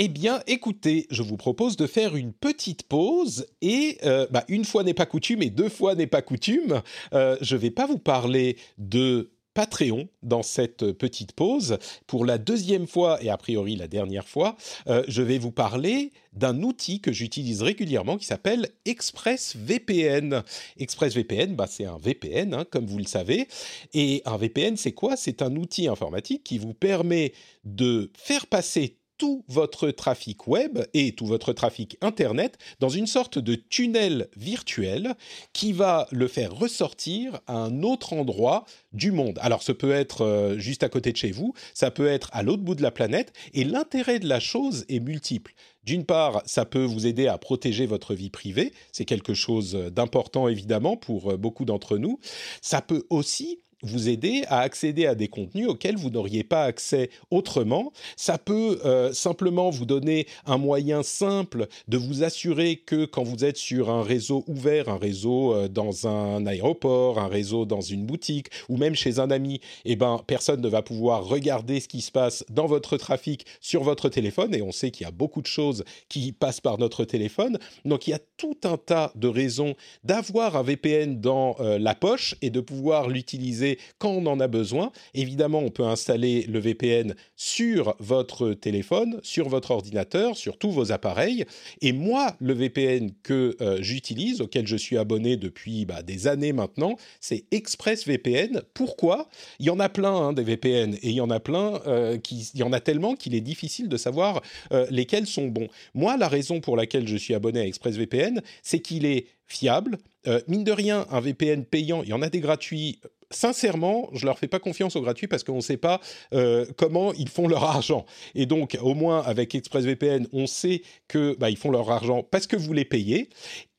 Eh bien, écoutez, je vous propose de faire une petite pause et bah, une fois n'est pas coutume et deux fois n'est pas coutume, je ne vais pas vous parler de Patreon dans cette petite pause. Pour la deuxième fois, et a priori la dernière fois, euh, je vais vous parler d'un outil que j'utilise régulièrement qui s'appelle ExpressVPN. ExpressVPN, bah, c'est un VPN, hein, comme vous le savez. Et un VPN, c'est quoi? C'est un outil informatique qui vous permet de faire passer tout votre trafic web et tout votre trafic Internet dans une sorte de tunnel virtuel qui va le faire ressortir à un autre endroit du monde. Alors, ce peut être euh, juste à côté de chez vous, ça peut être à l'autre bout de la planète, et l'intérêt de la chose est multiple. D'une part, ça peut vous aider à protéger votre vie privée, c'est quelque chose d'important évidemment pour euh, beaucoup d'entre nous. Ça peut aussi vous aider à accéder à des contenus auxquels vous n'auriez pas accès autrement. Ça peut euh, simplement vous donner un moyen simple de vous assurer que quand vous êtes sur un réseau ouvert, un réseau euh, dans un aéroport, un réseau dans une boutique ou même chez un ami, eh ben personne ne va pouvoir regarder ce qui se passe dans votre trafic sur votre téléphone et on sait qu'il y a beaucoup de choses qui passent par notre téléphone. Donc il y a tout un tas de raisons d'avoir un VPN dans euh, la poche et de pouvoir l'utiliser quand on en a besoin. Évidemment, on peut installer le VPN sur votre téléphone, sur votre ordinateur, sur tous vos appareils. Et moi, le VPN que euh, j'utilise, auquel je suis abonné depuis bah, des années maintenant, c'est ExpressVPN. Pourquoi? Il y en a plein hein, des VPN et il y en a plein euh, qui, il y en a tellement qu'il est difficile de savoir euh, lesquels sont bons. Moi, la raison pour laquelle je suis abonné à ExpressVPN, c'est qu'il est fiable. Mine de rien, un VPN payant, il y en a des gratuits sincèrement, je leur fais pas confiance aux gratuits parce qu'on ne sait pas euh, comment ils font leur argent. Et donc, au moins avec ExpressVPN, on sait que bah, ils font leur argent parce que vous les payez.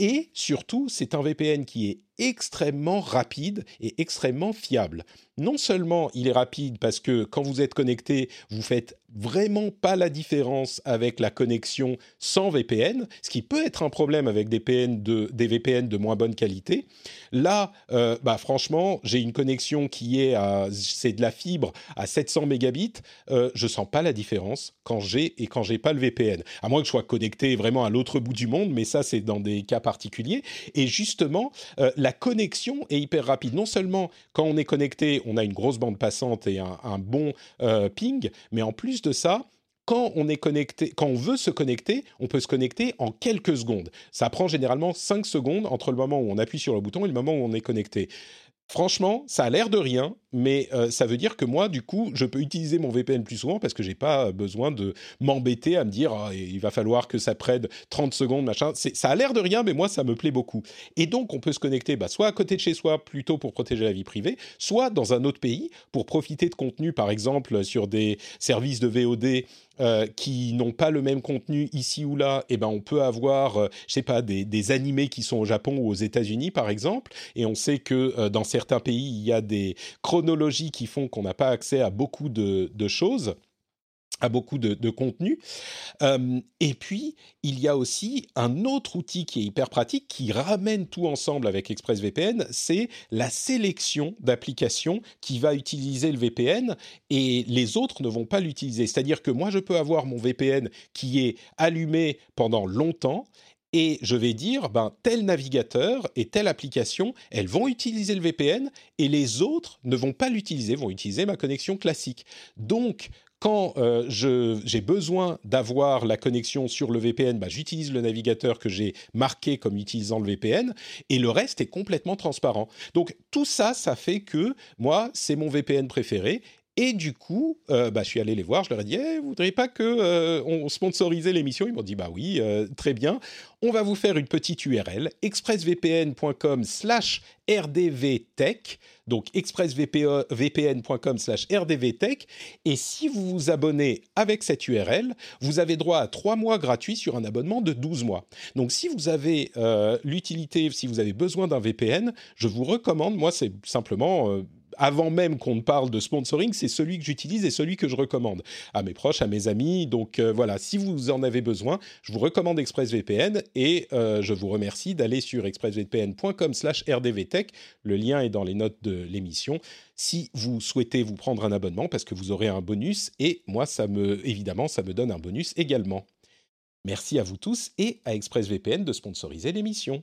Et surtout, c'est un VPN qui est extrêmement rapide et extrêmement fiable. Non seulement il est rapide parce que quand vous êtes connecté, vous faites vraiment pas la différence avec la connexion sans VPN, ce qui peut être un problème avec des, des VPN de moins bonne qualité. Là, euh, bah franchement, j'ai une connexion qui est à, c'est de la fibre à 700 mégabits. Euh, je sens pas la différence quand j'ai et quand j'ai pas le VPN. À moins que je sois connecté vraiment à l'autre bout du monde, mais ça c'est dans des cas particuliers. Et justement, euh, la connexion est hyper rapide. Non seulement quand on est connecté, on a une grosse bande passante et un, bon euh, ping, mais en plus de ça, quand on est connecté, quand on veut se connecter, on peut se connecter en quelques secondes. Ça prend généralement 5 secondes entre le moment où on appuie sur le bouton et le moment où on est connecté. Franchement, ça a l'air de rien, mais euh, ça veut dire que moi, du coup, je peux utiliser mon VPN plus souvent parce que j'ai pas besoin de m'embêter à me dire ah, il va falloir que ça prenne 30 secondes, machin. Ça a l'air de rien, mais moi, ça me plaît beaucoup. Et donc, on peut se connecter bah, soit à côté de chez soi, plutôt pour protéger la vie privée, soit dans un autre pays pour profiter de contenu, par exemple, sur des services de VOD euh, qui n'ont pas le même contenu ici ou là, eh ben on peut avoir, euh, je sais pas, des, des, animés qui sont au Japon ou aux États-Unis par exemple, et on sait que euh, dans certains pays il y a des chronologies qui font qu'on n'a pas accès à beaucoup de, choses. à beaucoup de, de contenu. Euh, et puis, il y a aussi un autre outil qui est hyper pratique, qui ramène tout ensemble avec ExpressVPN, c'est la sélection d'applications qui va utiliser le VPN et les autres ne vont pas l'utiliser. C'est-à-dire que moi, je peux avoir mon VPN qui est allumé pendant longtemps et je vais dire, ben, tel navigateur et telle application, elles vont utiliser le VPN et les autres ne vont pas l'utiliser, vont utiliser ma connexion classique. Donc, quand euh, j'ai besoin d'avoir la connexion sur le VPN, bah, j'utilise le navigateur que j'ai marqué comme utilisant le VPN et le reste est complètement transparent. Donc tout ça, ça fait que moi, c'est mon VPN préféré et du coup, euh, bah, je suis allé les voir, je leur ai dit, eh, vous voudriez pas que euh, on l'émission? Ils m'ont dit, bah oui, euh, très bien. On va vous faire une petite URL, expressvpn.com slash rdvtech, donc expressvpn.com slash rdvtech, et si vous vous abonnez avec cette URL, vous avez droit à trois mois gratuits sur un abonnement de 12 mois. Donc si vous avez l'utilité, si vous avez besoin d'un VPN, je vous recommande, moi c'est simplement avant même qu'on ne parle de sponsoring, c'est celui que j'utilise et celui que je recommande à mes proches, à mes amis. Donc euh, voilà, si vous en avez besoin, je vous recommande ExpressVPN et euh, je vous remercie d'aller sur expressvpn.com/rdvtech. Le lien est dans les notes de l'émission. Si vous souhaitez vous prendre un abonnement, parce que vous aurez un bonus et moi, évidemment, ça me donne un bonus également. Merci à vous tous et à ExpressVPN de sponsoriser l'émission.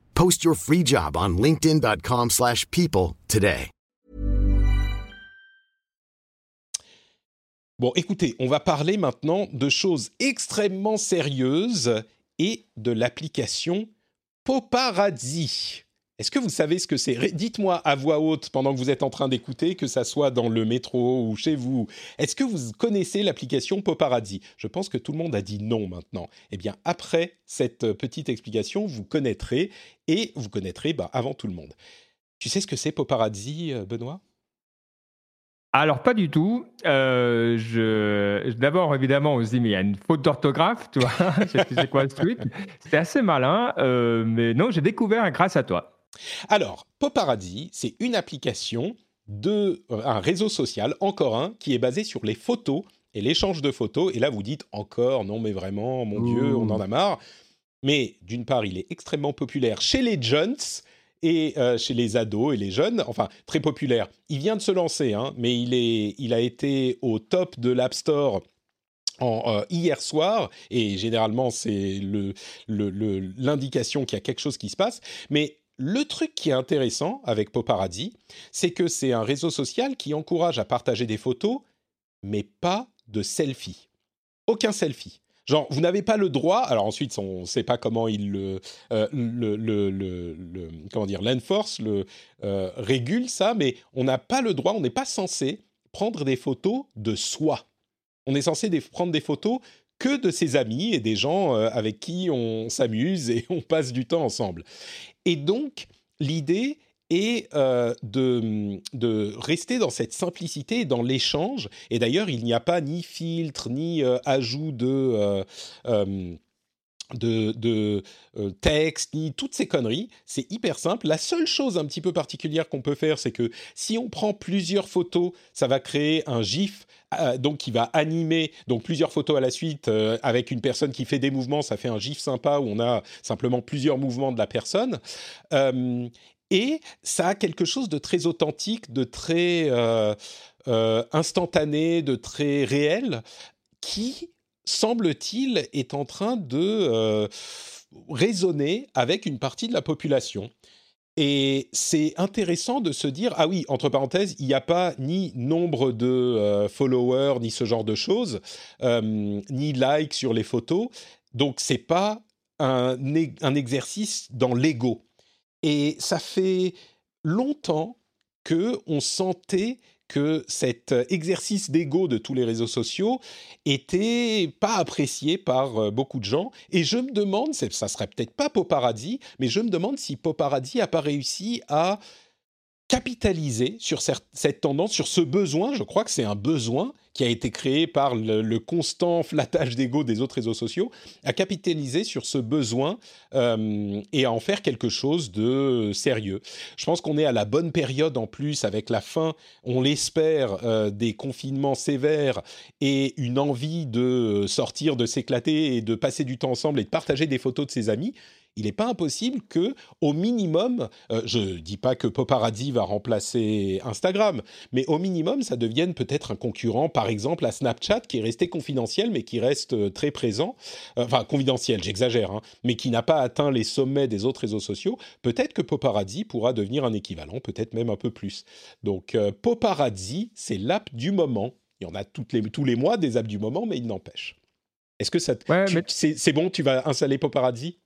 Post your free job on linkedin.com/people today. Bon, écoutez, on va parler maintenant de choses extrêmement sérieuses et de l'application Poparazzi. Est-ce que vous savez ce que c'est? Dites-moi à voix haute pendant que vous êtes en train d'écouter, que ça soit dans le métro ou chez vous. Est-ce que vous connaissez l'application Poparazzi Je pense que tout le monde a dit non maintenant. Eh bien, après cette petite explication, vous connaîtrez et vous connaîtrez bah, avant tout le monde. Tu sais ce que c'est Poparazzi, euh, Benoît? Alors pas du tout. Euh. D'abord évidemment on se dit mais il y a une faute d'orthographe, tu vois? c'est quoi ce truc C'est assez malin, euh, mais non j'ai découvert grâce à toi. Alors, Poparazzi, c'est une application de euh, un réseau social, encore un, qui est basé sur les photos et l'échange de photos. Et là, vous dites encore, non mais vraiment, mon Dieu, on en a marre. Mais d'une part, il est extrêmement populaire chez les jeunes et euh, chez les ados et les jeunes, enfin très populaire. Il vient de se lancer, hein, mais il, est, il a été au top de l'App Store en, euh, hier soir, et généralement c'est l'indication le, qu'il y a quelque chose qui se passe. Mais le truc qui est intéressant avec Poparazzi, c'est que c'est un réseau social qui encourage à partager des photos, mais pas de selfies. Aucun selfie. Genre, vous n'avez pas le droit. Alors ensuite, on ne sait pas comment il le, euh, le, comment dire, l'enforce, le euh, régule ça, mais on n'a pas le droit. On n'est pas censé prendre des photos de soi. On est censé prendre des photos que de ses amis et des gens euh, avec qui on s'amuse et on passe du temps ensemble. Et donc, l'idée est euh, de, de, rester dans cette simplicité, dans l'échange. Et d'ailleurs, il n'y a pas ni filtre, ni euh, ajout de... de, de texte, ni toutes ces conneries. C'est hyper simple. La seule chose un petit peu particulière qu'on peut faire, c'est que si on prend plusieurs photos, ça va créer un GIF euh, donc qui va animer donc plusieurs photos à la suite euh, avec une personne qui fait des mouvements. Ça fait un gif sympa où on a simplement plusieurs mouvements de la personne. Euh, et ça a quelque chose de très authentique, de très instantané, de très réel, qui semble-t-il, est en train de raisonner avec une partie de la population. Et c'est intéressant de se dire, ah oui, entre parenthèses, il n'y a pas ni nombre de euh, followers, ni ce genre de choses, euh, ni likes sur les photos. Donc, c'est pas un, un exercice dans l'ego. Et ça fait longtemps que on sentait que cet exercice d'ego de tous les réseaux sociaux était pas apprécié par euh, beaucoup de gens. Et je me demande, ça serait peut-être pas Poparazzi, mais je me demande si Poparazzi a pas réussi à capitaliser sur cette tendance, sur ce besoin, je crois que c'est un besoin qui a été créé par le, constant flattage d'ego des autres réseaux sociaux, à capitaliser sur ce besoin euh, et à en faire quelque chose de sérieux. Je pense qu'on est à la bonne période en plus avec la fin, on l'espère, euh, des confinements sévères et une envie de sortir, de s'éclater et de passer du temps ensemble et de partager des photos de ses amis il n'est pas impossible que, au minimum, euh, je ne dis pas que Poparazzi va remplacer Instagram, mais au minimum, ça devienne peut-être un concurrent, par exemple à Snapchat, qui est resté confidentiel, mais qui reste euh, très présent, euh, enfin confidentiel, j'exagère, hein, mais qui n'a pas atteint les sommets des autres réseaux sociaux. Peut-être que Poparazzi pourra devenir un équivalent, peut-être même un peu plus. Donc Poparazzi, c'est l'app du moment. Il y en a toutes les, tous les mois des apps du moment, mais il n'empêche. Est-ce que ça, c'est bon, tu vas installer Poparazzi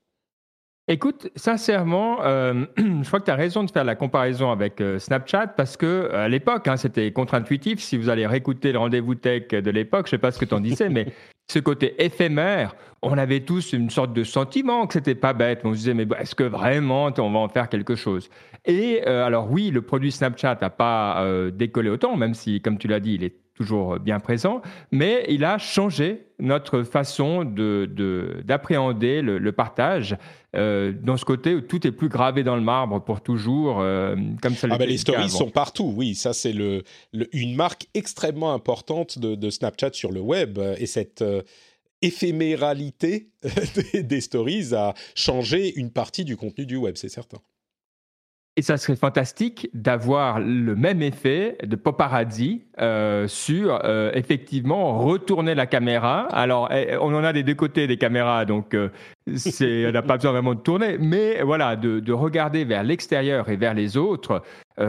Écoute, sincèrement, euh, je crois que tu as raison de faire la comparaison avec euh, Snapchat parce que euh, à l'époque, hein, c'était contre-intuitif. Si vous allez réécouter le rendez-vous tech de l'époque, je sais pas ce que tu en disais, mais ce côté éphémère, on avait tous une sorte de sentiment que c'était pas bête. On se disait, mais est-ce que vraiment on va en faire quelque chose? Et alors oui, le produit Snapchat n'a pas décollé autant, même si, comme tu l'as dit, il est toujours bien présent, mais il a changé notre façon d'appréhender de, le, partage. Euh, dans ce côté où tout est plus gravé dans le marbre pour toujours, euh, comme ça ah ben Les stories sont partout, oui, ça c'est le, une marque extrêmement importante de, Snapchat sur le web. Et cette euh, éphéméralité des, des stories a changé une partie du contenu du web, c'est certain. Et ça serait fantastique d'avoir le même effet de paparazzi euh, sur euh, effectivement retourner la caméra. Alors, eh, on en a des deux côtés des caméras, donc euh, on n'a pas besoin vraiment de tourner, mais voilà, de, de regarder vers l'extérieur et vers les autres,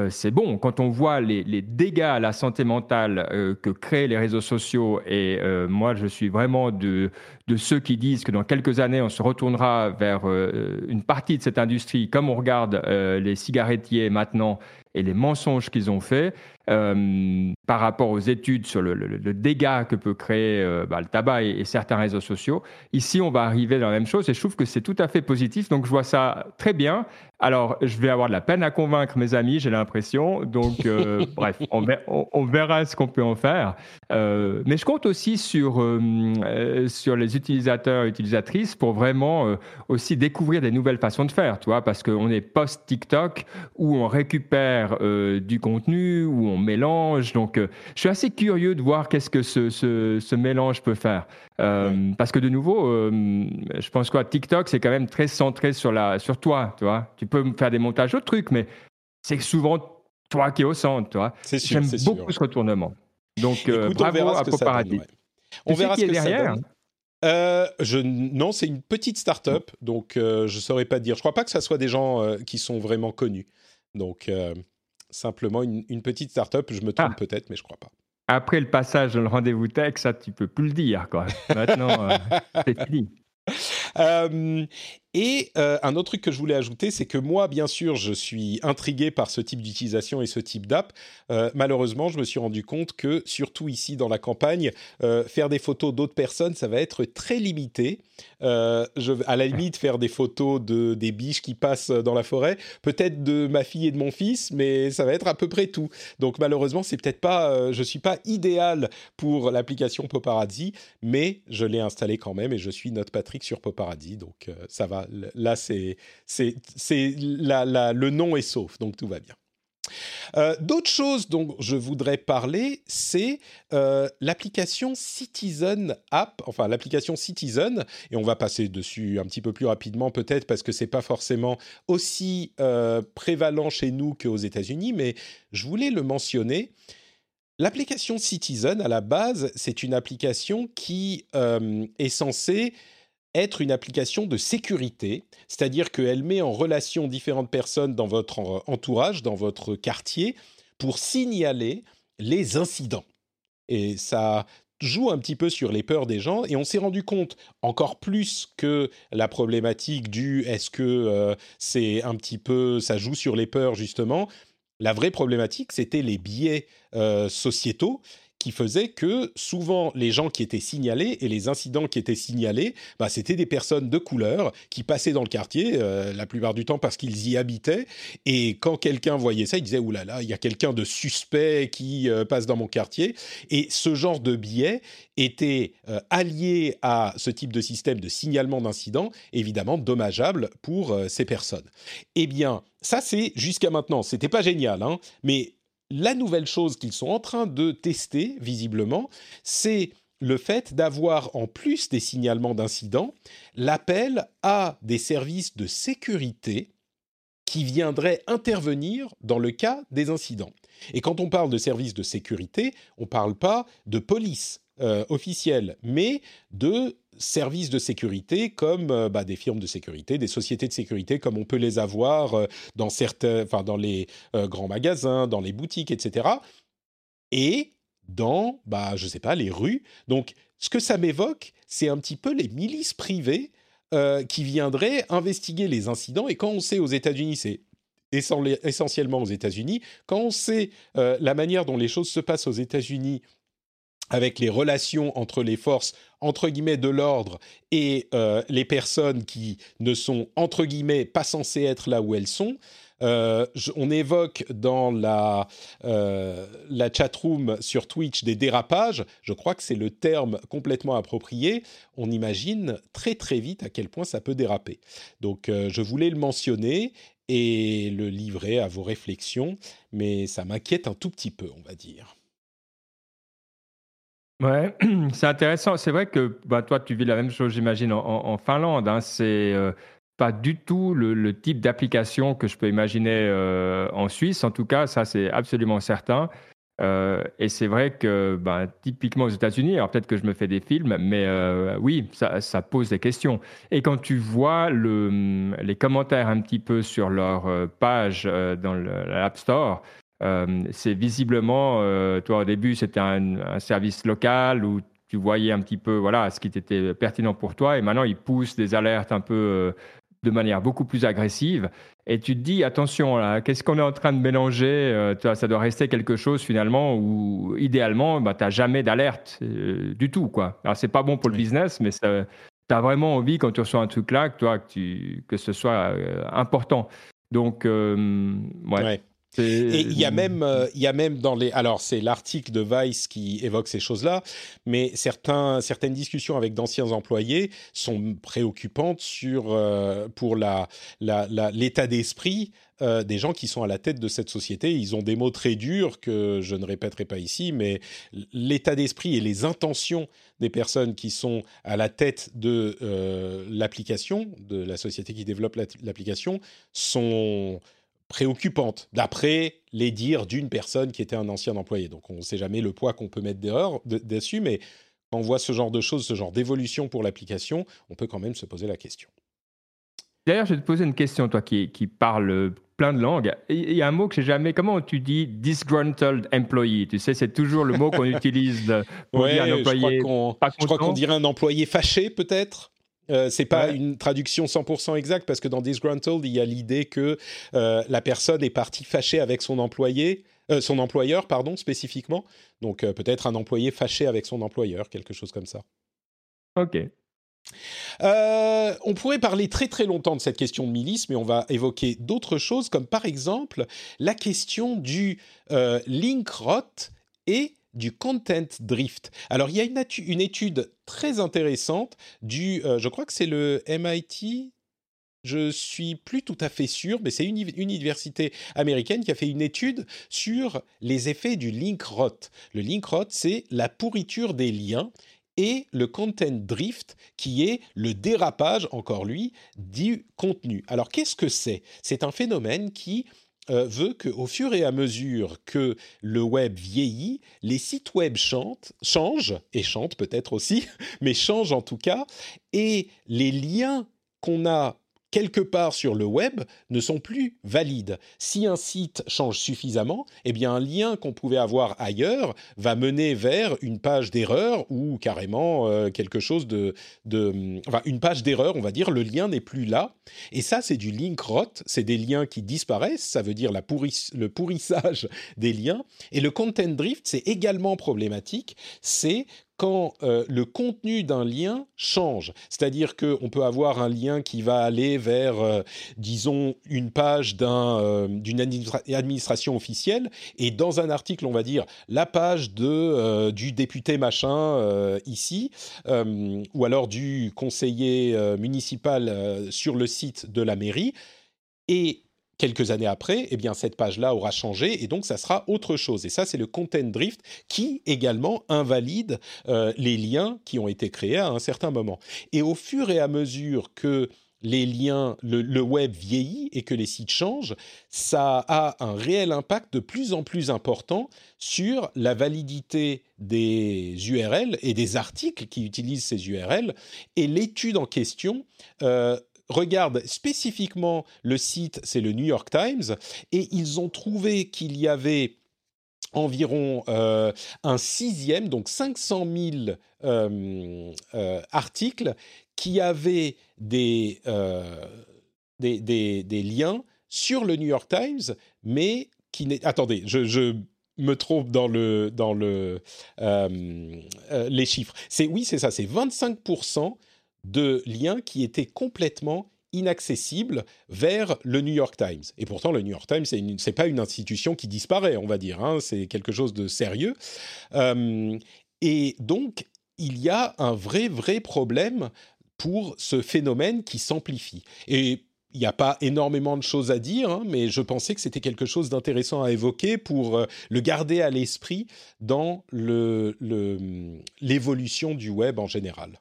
c'est bon. Quand on voit les, dégâts à la santé mentale que créent les réseaux sociaux, et moi je suis vraiment de, ceux qui disent que dans quelques années on se retournera vers une partie de cette industrie, comme on regarde les cigarettiers maintenant et les mensonges qu'ils ont faits euh, par rapport aux études sur le, dégât que peut créer euh, bah, le tabac et, certains réseaux sociaux. Ici, on va arriver dans la même chose et je trouve que c'est tout à fait positif. Donc, je vois ça très bien. Alors, je vais avoir de la peine à convaincre mes amis, j'ai l'impression. Donc, euh, bref, on, on, verra ce qu'on peut en faire. mais je compte aussi sur, sur les utilisateurs et utilisatrices pour vraiment aussi découvrir des nouvelles façons de faire, tu vois, parce qu'on est post-TikTok où on récupère euh, du contenu, où on mélange. Donc, euh, je suis assez curieux de voir qu'est-ce que ce, ce, mélange peut faire. Euh, parce que de nouveau, je pense que TikTok, c'est quand même très centré sur, la, sur toi. Tu, vois tu peux faire des montages autres trucs, mais c'est souvent toi qui es au centre. Tu vois J'aime beaucoup ce retournement. Donc, bravo à Poparadis. On verra ce que derrière. je, non, c'est une petite start-up, donc je ne saurais pas dire. Je ne crois pas que ce soit des gens qui sont vraiment connus. Donc, simplement une, petite start-up. Je me trompe ah. peut-être, mais je crois pas. Après le passage dans le rendez-vous tech, ça, tu peux plus le dire. Quoi. Maintenant, euh, c'est fini. Euh, et euh, un autre truc que je voulais ajouter, c'est que moi, bien sûr, je suis intrigué par ce type d'utilisation et ce type d'app. malheureusement, je me suis rendu compte que, surtout ici dans la campagne, faire des photos d'autres personnes, ça va être très limité. Euh, à la limite, faire des photos de des biches qui passent dans la forêt, peut-être de ma fille et de mon fils, mais ça va être à peu près tout. Donc malheureusement, c'est peut-être pas, euh, je suis pas idéal pour l'application Poparazzi, mais je l'ai installé quand même et je suis notre Patrick sur Poparazzi, donc euh, ça va. Là, c'est le nom est sauf, donc tout va bien. Euh, d'autres choses dont je voudrais parler, c'est euh, l'application Citizen App, enfin l'application Citizen, et on va passer dessus un petit peu plus rapidement peut-être parce que c'est pas forcément aussi euh, prévalent chez nous qu'aux États-Unis, mais je voulais le mentionner. L'application Citizen, à la base, c'est une application qui est censée être une application de sécurité, c'est-à-dire qu'elle met en relation différentes personnes dans votre entourage, dans votre quartier, pour signaler les incidents. Et ça joue un petit peu sur les peurs des gens et on s'est rendu compte encore plus que la problématique du est-ce que euh, c'est un petit peu ça joue sur les peurs justement? La vraie problématique c'était les biais euh, sociétaux qui faisait que souvent les gens qui étaient signalés et les incidents qui étaient signalés, bah, c'était des personnes de couleur qui passaient dans le quartier euh, la plupart du temps parce qu'ils y habitaient. Et quand quelqu'un voyait ça, il disait oulala, là là, il y a quelqu'un de suspect qui euh, passe dans mon quartier. Et ce genre de biais était euh, allié à ce type de système de signalement d'incidents, évidemment dommageable pour ces personnes. Eh bien, ça c'est jusqu'à maintenant, c'était pas génial, hein, mais la nouvelle chose qu'ils sont en train de tester, visiblement, c'est le fait d'avoir, en plus des signalements d'incidents, l'appel à des services de sécurité qui viendraient intervenir dans le cas des incidents. Et quand on parle de services de sécurité, on ne parle pas de police euh, officielle, mais de services de sécurité comme euh, bah, des firmes de sécurité, des sociétés de sécurité comme on peut les avoir euh, dans certains, enfin dans les euh, grands magasins, dans les boutiques, etc. Et dans, bah, je sais pas, les rues. Donc, ce que ça m'évoque, c'est un petit peu les milices privées qui viendraient investiguer les incidents. Et quand on sait aux États-Unis, c'est essentiellement aux États-Unis, quand on sait la manière dont les choses se passent aux États-Unis avec les relations entre les forces entre guillemets de l'ordre et euh, les personnes qui ne sont entre guillemets pas censées être là où elles sont. Euh, on évoque dans la, euh, la chatroom sur Twitch des dérapages. Je crois que c'est le terme complètement approprié. On imagine très très vite à quel point ça peut déraper. Donc euh, je voulais le mentionner et le livrer à vos réflexions, mais ça m'inquiète un tout petit peu, on va dire. Ouais, c'est intéressant. C'est vrai que bah, toi, tu vis la même chose, j'imagine, en, Finlande. Hein. C'est euh, pas du tout le, type d'application que je peux imaginer euh, en Suisse. En tout cas, ça, c'est absolument certain. Euh, et c'est vrai que, bah, typiquement aux États-Unis, alors peut-être que je me fais des films, mais oui, ça, pose des questions. Et quand tu vois le, les commentaires un petit peu sur leur page dans l'App Store, c'est visiblement, euh, toi au début, c'était un, service local où tu voyais un petit peu voilà, ce qui était pertinent pour toi, et maintenant ils poussent des alertes un peu euh, de manière beaucoup plus agressive. Et tu te dis, attention, là, qu'est-ce qu'on est en train de mélanger Ça doit rester quelque chose finalement où, idéalement, bah, tu n'as jamais d'alerte du tout. Quoi. Alors, c'est pas bon pour le business, mais tu as vraiment envie, quand tu reçois un truc là, que, toi, que, tu, que ce soit important. Donc, ouais. Et il y a même, euh, il y a même dans les, alors c'est l'article de Vice qui évoque ces choses-là, mais certains, certaines discussions avec d'anciens employés sont préoccupantes sur euh, pour la, l'état d'esprit euh, des gens qui sont à la tête de cette société. Ils ont des mots très durs que je ne répéterai pas ici, mais l'état d'esprit et les intentions des personnes qui sont à la tête de l'application, de la société qui développe l'application, sont préoccupante, d'après les dires d'une personne qui était un ancien employé. Donc on ne sait jamais le poids qu'on peut mettre dessus, mais quand on voit ce genre de choses, ce genre d'évolution pour l'application, on peut quand même se poser la question. D'ailleurs, je vais te poser une question, toi qui, qui parles plein de langues. Il y a un mot que j'ai jamais. Comment tu dis disgruntled employee? Tu sais, c'est toujours le mot qu'on utilise pour dire un employé. Je crois qu'on dirait un employé fâché, peut-être? Euh, c'est pas une traduction 100% exacte parce que dans disgruntled, il y a l'idée que euh, la personne est partie fâchée avec son employé, euh, son employeur, pardon, spécifiquement. Donc peut-être un employé fâché avec son employeur, quelque chose comme ça. Ok. on pourrait parler très très longtemps de cette question de milice, mais on va évoquer d'autres choses, comme par exemple la question du link rot et du content drift. Alors, il y a une, étude très intéressante du, euh, je crois que c'est le MIT, je suis plus tout à fait sûr, mais c'est une université américaine qui a fait une étude sur les effets du link rot. Le link rot, c'est la pourriture des liens et le content drift, qui est le dérapage, encore lui, du contenu. Alors, qu'est-ce que c'est? C'est un phénomène qui euh, veut qu'au fur et à mesure que le web vieillit, les sites web chantent, changent, et chantent peut-être aussi, mais changent en tout cas, et les liens qu'on a quelque part sur le web ne sont plus valides. Si un site change suffisamment, eh bien un lien qu'on pouvait avoir ailleurs va mener vers une page d'erreur ou carrément euh, quelque chose de, de, enfin une page d'erreur, on va dire, le lien n'est plus là. Et ça, c'est du link rot, c'est des liens qui disparaissent, ça veut dire le pourrissage des liens. Et le content drift, c'est également problématique, c'est quand euh, le contenu d'un lien change. C'est-à-dire qu'on peut avoir un lien qui va aller vers, euh, disons, une page euh, d'une administration officielle, et dans un article, on va dire la page de, du député machin ici, ou alors du conseiller municipal sur le site de la mairie. Et quelques années après, eh bien cette page-là aura changé et donc ça sera autre chose. Et ça, c'est le content drift qui également invalide euh, les liens qui ont été créés à un certain moment. Et au fur et à mesure que les liens, le, web vieillit et que les sites changent, ça a un réel impact de plus en plus important sur la validité des URL et des articles qui utilisent ces URL. Et l'étude en question euh, regarde spécifiquement le site, c'est le New York Times, et ils ont trouvé qu'il y avait environ euh, un sixième, donc 500 000 euh, euh, articles qui avaient des, des, des, liens sur le New York Times, mais qui n'est... Attendez, je, me trompe dans le dans le les chiffres. C'est oui, c'est ça, c'est 25 de liens qui étaient complètement inaccessibles vers le New York Times. Et pourtant, le New York Times, ce n'est pas une institution qui disparaît, on va dire. Hein, c'est quelque chose de sérieux. Euh, et donc, il y a un vrai, vrai problème pour ce phénomène qui s'amplifie. Et il n'y a pas énormément de choses à dire, hein, mais je pensais que c'était quelque chose d'intéressant à évoquer pour euh, le garder à l'esprit dans l'évolution du web en général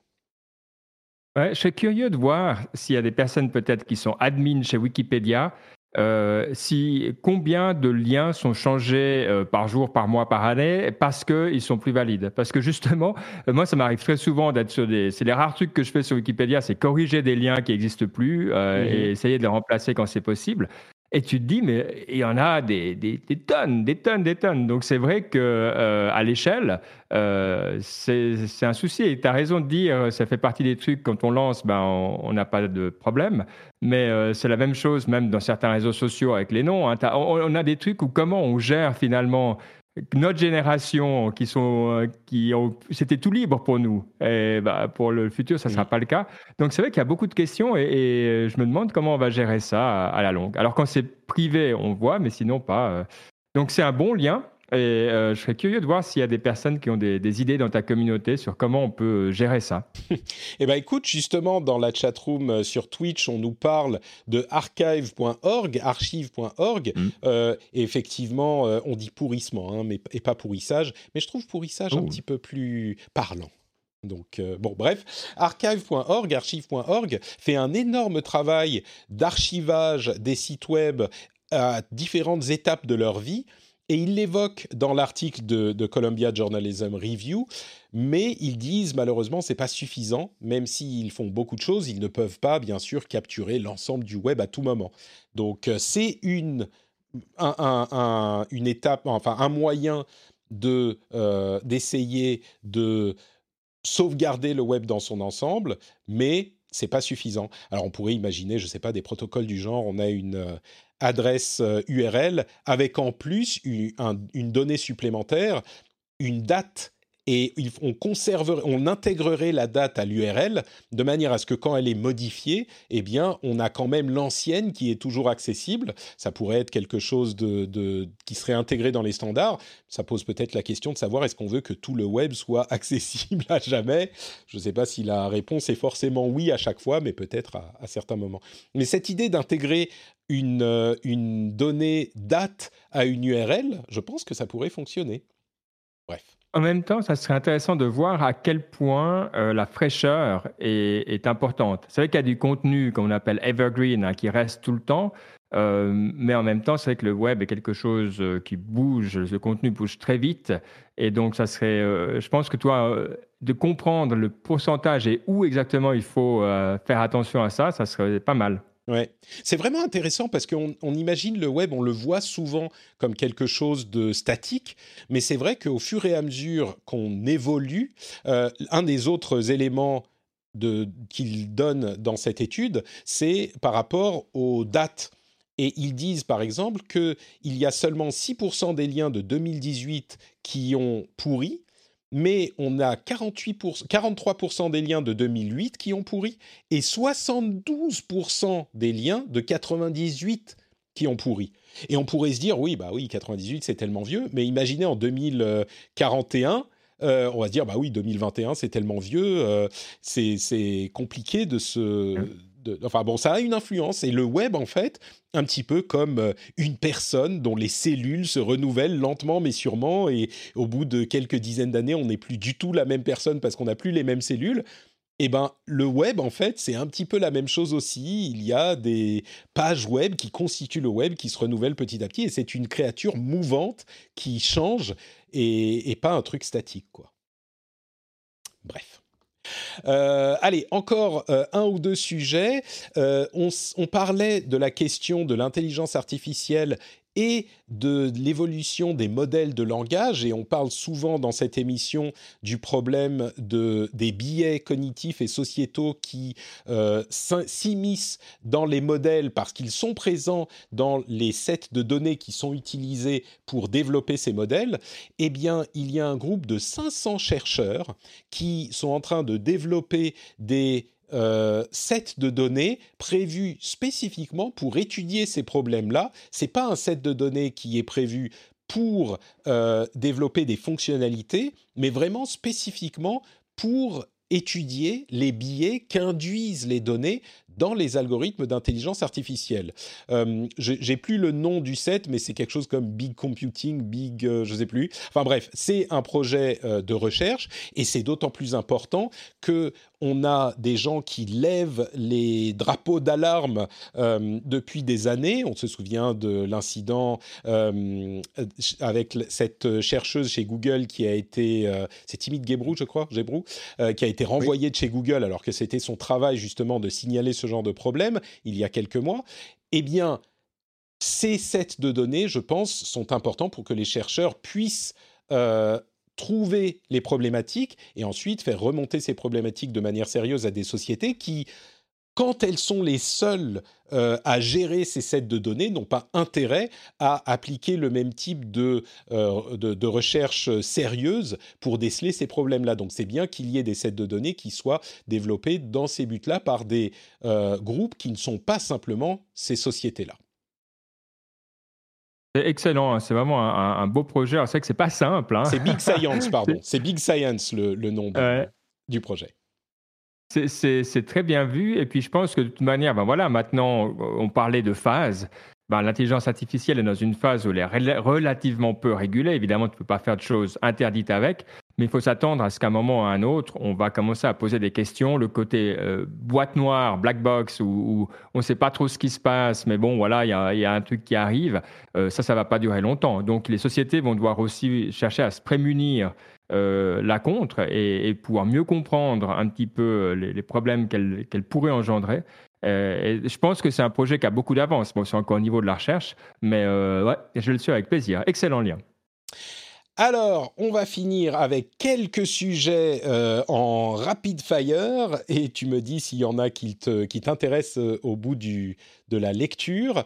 je suis curieux de voir s'il y a des personnes peut-être qui sont admins chez Wikipédia, euh, si combien de liens sont changés euh, par jour, par mois, par année parce qu'ils sont plus valides. Parce que justement, euh, moi, ça m'arrive très souvent d'être sur des. C'est les rares trucs que je fais sur Wikipédia, c'est corriger des liens qui n'existent plus mmh et essayer de les remplacer quand c'est possible. Et tu te dis, mais il y en a des, tonnes, des tonnes, des tonnes. Donc c'est vrai que euh, à l'échelle, euh, c'est un souci. tu as raison de dire, ça fait partie des trucs, quand on lance, ben, on n'a pas de problème. Mais euh, c'est la même chose même dans certains réseaux sociaux avec les noms. Hein. On, a des trucs où comment on gère finalement notre génération, qui sont, euh, qui ont, c'était tout libre pour nous. Et bah, pour le futur, ça ne sera pas le cas. Donc c'est vrai qu'il y a beaucoup de questions et, je me demande comment on va gérer ça à, la longue. Alors quand c'est privé, on voit, mais sinon pas. Euh. Donc c'est un bon lien. Et euh, je serais curieux de voir s'il y a des personnes qui ont des, idées dans ta communauté sur comment on peut gérer ça. eh bien, écoute, justement, dans la chatroom euh, sur Twitch, on nous parle de archive.org, archive.org. Mm. Euh, et effectivement, on dit pourrissement, hein, mais, et pas pourrissage. Mais je trouve pourrissage un oh. petit peu plus parlant. Donc, bon, bref, archive.org, archive.org fait un énorme travail d'archivage des sites web à différentes étapes de leur vie et ils l'évoquent dans l'article de, Columbia Journalism Review, mais ils disent malheureusement c'est pas suffisant, même s'ils font beaucoup de choses, ils ne peuvent pas bien sûr capturer l'ensemble du web à tout moment. Donc euh, c'est une une étape, enfin un moyen de euh, d'essayer de sauvegarder le web dans son ensemble, mais c'est pas suffisant. Alors on pourrait imaginer, je sais pas, des protocoles du genre, on a une euh, adresse URL euh, avec en plus une, une donnée supplémentaire, une date et on conserverait, on intégrerait la date à l'URL de manière à ce que quand elle est modifiée, eh bien, on a quand même l'ancienne qui est toujours accessible. Ça pourrait être quelque chose qui serait intégré dans les standards. Ça pose peut-être la question de savoir est-ce qu'on veut que tout le web soit accessible à jamais. Je ne sais pas si la réponse est forcément oui à chaque fois, mais peut-être à, certains moments. Mais cette idée d'intégrer une, euh, une donnée date à une URL, je pense que ça pourrait fonctionner. Bref. En même temps, ça serait intéressant de voir à quel point euh, la fraîcheur est, importante. C'est vrai qu'il y a du contenu qu'on appelle evergreen, hein, qui reste tout le temps. mais en même temps, c'est vrai que le web est quelque chose qui bouge, le contenu bouge très vite. Et donc, ça serait, je pense que toi, de comprendre le pourcentage et où exactement il faut faire attention à ça, ça serait pas mal. Ouais, c'est vraiment intéressant parce qu'on imagine le web, on le voit souvent comme quelque chose de statique, mais c'est vrai qu'au fur et à mesure qu'on évolue, euh, un des autres éléments qu'il donne dans cette étude, c'est par rapport aux dates. Et ils disent par exemple qu'il y a seulement 6% des liens de 2018 qui ont pourri, mais on a 48 43% des liens de 2008 qui ont pourri et 72% des liens de 98 qui ont pourri. Et on pourrait se dire, oui, bah oui, 98 c'est tellement vieux, mais imaginez en 2041, euh, on va se dire, bah oui, 2021 c'est tellement vieux, euh, c'est compliqué de se enfin bon, ça a une influence. Et le web, en fait, un petit peu comme euh, une personne dont les cellules se renouvellent lentement mais sûrement. Et au bout de quelques dizaines d'années, on n'est plus du tout la même personne parce qu'on n'a plus les mêmes cellules. Eh ben, le web, en fait, c'est un petit peu la même chose aussi. Il y a des pages web qui constituent le web, qui se renouvellent petit à petit, et c'est une créature mouvante qui change et, et pas un truc statique, quoi. Bref. Euh, allez, encore euh, un ou deux sujets. Euh, on, on, parlait de la question de l'intelligence artificielle et de l'évolution des modèles de langage. Et on parle souvent dans cette émission du problème de, des biais cognitifs et sociétaux qui euh, s'immiscent dans les modèles parce qu'ils sont présents dans les sets de données qui sont utilisés pour développer ces modèles. Eh bien, il y a un groupe de 500 chercheurs qui sont en train de développer des euh, set de données prévu spécifiquement pour étudier ces problèmes-là. C'est pas un set de données qui est prévu pour euh, développer des fonctionnalités, mais vraiment spécifiquement pour étudier les biais qu'induisent les données dans les algorithmes d'intelligence artificielle. Euh, J'ai plus le nom du set, mais c'est quelque chose comme Big Computing, Big, euh, je sais plus. Enfin bref, c'est un projet euh, de recherche et c'est d'autant plus important que on a des gens qui lèvent les drapeaux d'alarme euh, depuis des années. On se souvient de l'incident avec cette chercheuse chez Google qui a été, c'est Timide Gebrou, je crois, Gebrou, qui a été renvoyée de chez Google alors que c'était son travail justement de signaler ce genre de problème il y a quelques mois, eh bien, ces sets de données, je pense, sont importants pour que les chercheurs puissent euh, trouver les problématiques et ensuite faire remonter ces problématiques de manière sérieuse à des sociétés qui quand elles sont les seules euh, à gérer ces sets de données, n'ont pas intérêt à appliquer le même type de, euh, de, recherche sérieuse pour déceler ces problèmes-là. Donc c'est bien qu'il y ait des sets de données qui soient développés dans ces buts-là par des euh, groupes qui ne sont pas simplement ces sociétés-là. C'est excellent, hein. c'est vraiment un, beau projet. C'est vrai que c'est pas simple. Hein. C'est Big Science, pardon. C'est Big Science le, nom du projet. C'est très bien vu. Et puis, je pense que de toute manière, ben voilà, maintenant, on parlait de phase. Ben, L'intelligence artificielle est dans une phase où elle est relativement peu régulée. Évidemment, tu ne peux pas faire de choses interdites avec, mais il faut s'attendre à ce qu'à un moment ou à un autre, on va commencer à poser des questions. Le côté euh, boîte noire, black box, où, on ne sait pas trop ce qui se passe, mais bon, voilà, il y a, un truc qui arrive. Euh, ça, ça ne va pas durer longtemps. Donc, les sociétés vont devoir aussi chercher à se prémunir euh, la contre et, pouvoir mieux comprendre un petit peu euh, les, problèmes qu'elle pourrait engendrer. Euh, et je pense que c'est un projet qui a beaucoup d'avance. Bon, c'est encore au niveau de la recherche, mais ouais, je le suis avec plaisir. Excellent lien. Alors, on va finir avec quelques sujets en rapid fire et tu me dis s'il y en a qui t'intéressent au bout du, de la lecture.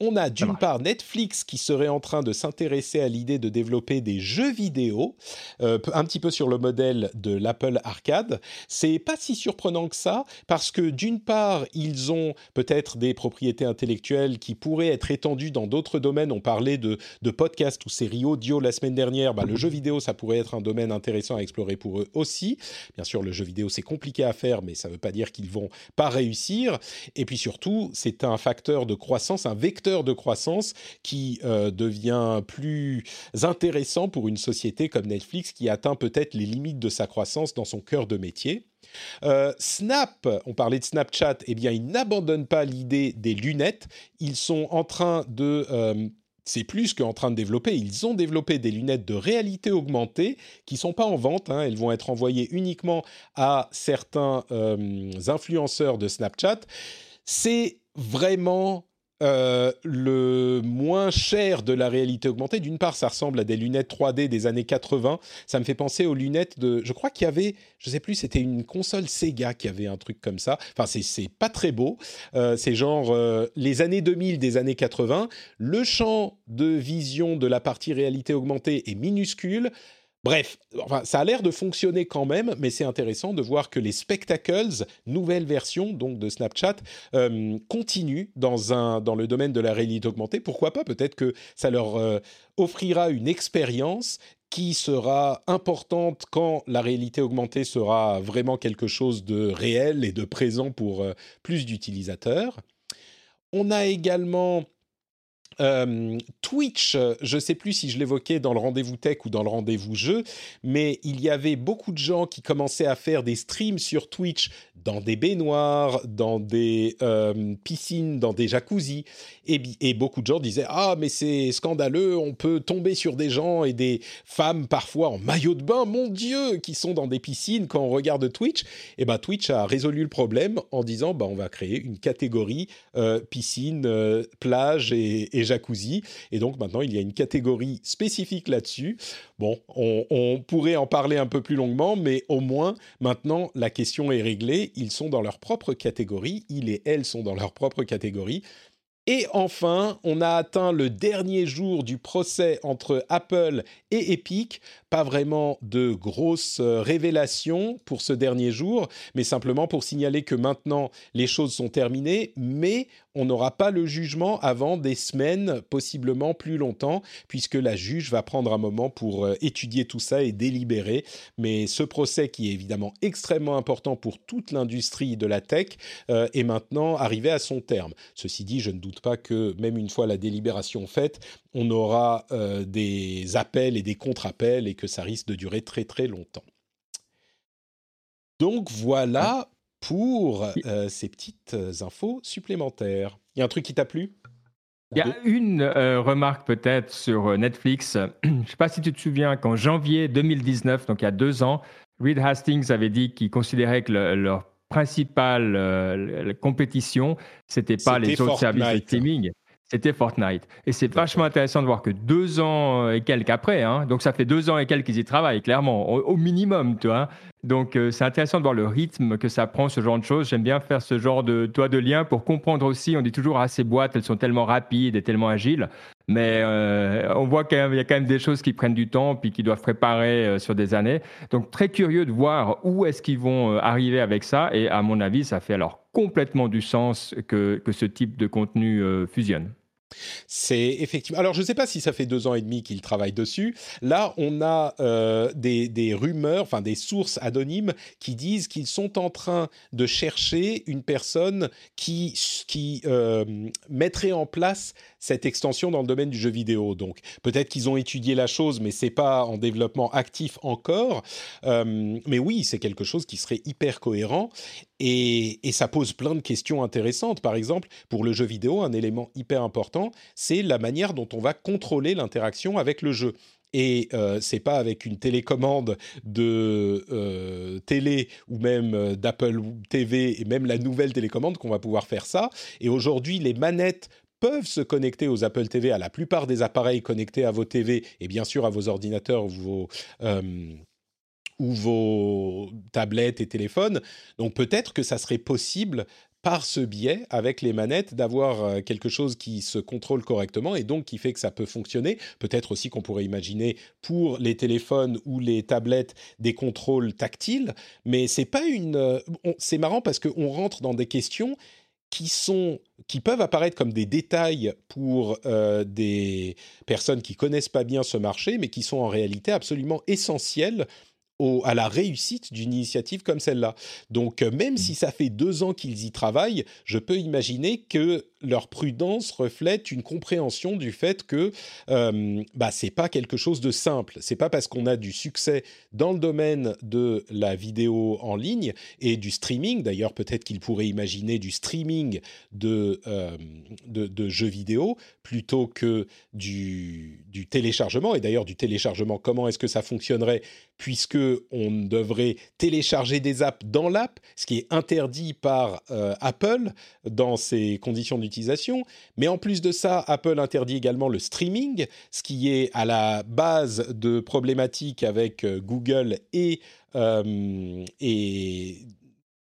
On a d'une part Netflix qui serait en train de s'intéresser à l'idée de développer des jeux vidéo, euh, un petit peu sur le modèle de l'Apple Arcade. C'est pas si surprenant que ça, parce que d'une part, ils ont peut-être des propriétés intellectuelles qui pourraient être étendues dans d'autres domaines. On parlait de, de podcasts ou séries audio la semaine dernière. bah, le jeu vidéo, ça pourrait être un domaine intéressant à explorer pour eux aussi. Bien sûr, le jeu vidéo, c'est compliqué à faire, mais ça ne veut pas dire qu'ils vont pas réussir. Et puis surtout, c'est un facteur de croissance, un vecteur de croissance qui euh, devient plus intéressant pour une société comme Netflix qui atteint peut-être les limites de sa croissance dans son cœur de métier. Euh, Snap, on parlait de Snapchat, eh bien, ils n'abandonnent pas l'idée des lunettes. Ils sont en train de euh, c'est plus qu'en train de développer. Ils ont développé des lunettes de réalité augmentée qui sont pas en vente. Hein. Elles vont être envoyées uniquement à certains influenceurs de Snapchat. C'est vraiment euh, le moins cher de la réalité augmentée. D'une part, ça ressemble à des lunettes 3D des années 80. Ça me fait penser aux lunettes de. Je crois qu'il y avait, je sais plus, c'était une console Sega qui avait un truc comme ça. Enfin, c'est pas très beau. Euh, c'est genre euh, les années 2000 des années 80. Le champ de vision de la partie réalité augmentée est minuscule. Bref, enfin, ça a l'air de fonctionner quand même, mais c'est intéressant de voir que les spectacles, nouvelle version donc de Snapchat, euh, continuent dans, un, dans le domaine de la réalité augmentée. Pourquoi pas? Peut-être que ça leur euh, offrira une expérience qui sera importante quand la réalité augmentée sera vraiment quelque chose de réel et de présent pour euh, plus d'utilisateurs. On a également euh, Twitch, je ne sais plus si je l'évoquais dans le rendez-vous tech ou dans le rendez-vous jeu, mais il y avait beaucoup de gens qui commençaient à faire des streams sur Twitch dans des baignoires, dans des euh, piscines, dans des jacuzzis, et, beaucoup de gens disaient ah mais c'est scandaleux, on peut tomber sur des gens et des femmes parfois en maillot de bain, mon Dieu, qui sont dans des piscines quand on regarde Twitch. Et ben Twitch a résolu le problème en disant bah on va créer une catégorie euh, piscine, plage et jacuzzi. Et donc maintenant, il y a une catégorie spécifique là-dessus. Bon, on, pourrait en parler un peu plus longuement, mais au moins maintenant, la question est réglée. Ils sont dans leur propre catégorie. Ils et elles sont dans leur propre catégorie. Et enfin, on a atteint le dernier jour du procès entre Apple et Epic. Pas vraiment de grosses euh, révélations pour ce dernier jour, mais simplement pour signaler que maintenant les choses sont terminées, mais on n'aura pas le jugement avant des semaines, possiblement plus longtemps, puisque la juge va prendre un moment pour euh, étudier tout ça et délibérer. Mais ce procès, qui est évidemment extrêmement important pour toute l'industrie de la tech, euh, est maintenant arrivé à son terme. Ceci dit, je ne doute pas que même une fois la délibération faite, on aura euh, des appels et des contre-appels et que ça risque de durer très très longtemps. Donc voilà pour euh, ces petites euh, infos supplémentaires. Il y a un truc qui t'a plu? Il y a une euh, remarque peut-être sur Netflix. Je ne sais pas si tu te souviens qu'en janvier 2019, donc il y a deux ans, Reed Hastings avait dit qu'il considérait que leur principale compétition, c'était pas les autres services de streaming, c'était Fortnite. Et c'est vachement intéressant de voir que deux ans et quelques après, hein, donc ça fait deux ans et quelques qu'ils y travaillent, clairement, au, minimum, tu vois. Donc euh, c'est intéressant de voir le rythme que ça prend, ce genre de choses. J'aime bien faire ce genre de toit de lien pour comprendre aussi. On dit toujours ah ces boîtes, elles sont tellement rapides et tellement agiles, mais euh, on voit qu'il y a quand même des choses qui prennent du temps puis qui doivent préparer euh, sur des années. Donc très curieux de voir où est-ce qu'ils vont arriver avec ça. Et à mon avis, ça fait alors complètement du sens que, que ce type de contenu fusionne. C'est effectivement. Alors, je ne sais pas si ça fait deux ans et demi qu'ils travaillent dessus. Là, on a euh, des, rumeurs, enfin des sources anonymes qui disent qu'ils sont en train de chercher une personne qui, qui euh, mettrait en place cette extension dans le domaine du jeu vidéo. Donc, peut-être qu'ils ont étudié la chose, mais c'est pas en développement actif encore. Euh, mais oui, c'est quelque chose qui serait hyper cohérent. Et, ça pose plein de questions intéressantes. Par exemple, pour le jeu vidéo, un élément hyper important, c'est la manière dont on va contrôler l'interaction avec le jeu. Et euh, c'est pas avec une télécommande de euh, télé ou même euh, d'Apple TV et même la nouvelle télécommande qu'on va pouvoir faire ça. Et aujourd'hui, les manettes peuvent se connecter aux Apple TV, à la plupart des appareils connectés à vos TV et bien sûr à vos ordinateurs vos euh, ou vos tablettes et téléphones. Donc peut-être que ça serait possible par ce biais, avec les manettes, d'avoir euh, quelque chose qui se contrôle correctement et donc qui fait que ça peut fonctionner. Peut-être aussi qu'on pourrait imaginer pour les téléphones ou les tablettes des contrôles tactiles, mais c'est pas une. Euh, c'est marrant parce qu'on rentre dans des questions qui sont qui peuvent apparaître comme des détails pour euh, des personnes qui connaissent pas bien ce marché, mais qui sont en réalité absolument à la réussite d'une initiative comme celle-là. Donc, euh, même si ça fait deux ans qu'ils y travaillent, je peux imaginer que leur prudence reflète une compréhension du fait que euh, bah, c'est pas quelque chose de simple. C'est pas parce qu'on a du succès dans le domaine de la vidéo en ligne et du streaming. D'ailleurs, peut-être qu'ils pourraient imaginer du streaming de, euh, jeux vidéo plutôt que du, du téléchargement. Et d'ailleurs, du téléchargement, comment est-ce que ça fonctionnerait puisque on devrait télécharger des apps dans l'app, ce qui est interdit par euh, Apple dans ses conditions d'utilisation? Mais en plus de ça, Apple interdit également le streaming, ce qui est à la base de problématiques avec euh, Google euh, et,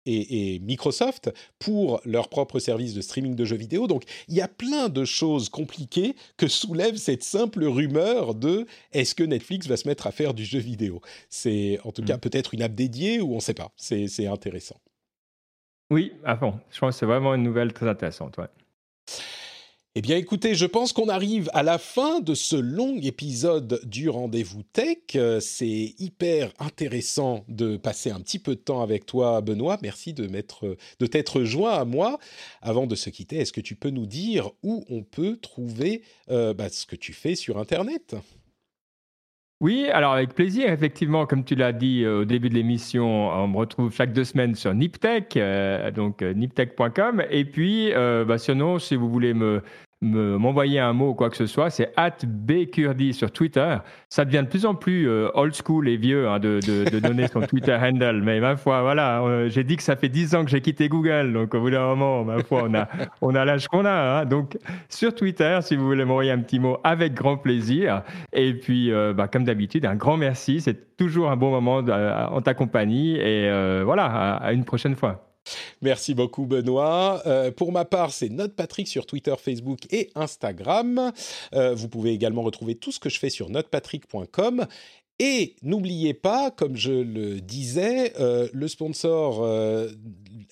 et, et, Microsoft pour leur propre service de streaming de jeux vidéo. Donc il y a plein de choses compliquées que soulève cette simple rumeur de est-ce que Netflix va se mettre à faire du jeu vidéo? C'est en tout mm. cas peut-être une app dédiée ou on ne sait pas. C'est intéressant. Oui, à fond. Je pense que c'est vraiment une nouvelle très intéressante. Ouais. Eh bien écoutez, je pense qu'on arrive à la fin de ce long épisode du rendez-vous tech. Euh, c'est hyper intéressant de passer un petit peu de temps avec toi, Benoît. Merci de, de t'être joint à moi. Avant de se quitter, est-ce que tu peux nous dire où on peut trouver euh, bah, ce que tu fais sur Internet? Oui, alors avec plaisir, effectivement, comme tu l'as dit euh, au début de l'émission, on me retrouve chaque deux semaines sur Niptech, donc niptech.com. Et puis, bah, sinon, si vous voulez me m'envoyer un mot ou quoi que ce soit, c'est bkurdi sur Twitter. Ça devient de plus en plus euh, old school et vieux hein, de, donner son Twitter handle. Mais ma foi, voilà, euh, j'ai dit que ça fait 10 ans que j'ai quitté Google. Donc au bout d'un moment, ma foi, on a, on a l'âge qu'on a. Hein. Donc sur Twitter, si vous voulez m'envoyer un petit mot, avec grand plaisir. Et puis, euh, bah, comme d'habitude, un grand merci. C'est toujours un bon moment en ta compagnie. Et voilà, à une prochaine fois. Merci beaucoup Benoît. Euh, pour ma part, c'est NotePatrick sur Twitter, Facebook et Instagram. Euh, vous pouvez également retrouver tout ce que je fais sur notepatrick.com. Et n'oubliez pas, comme je le disais, euh, le sponsor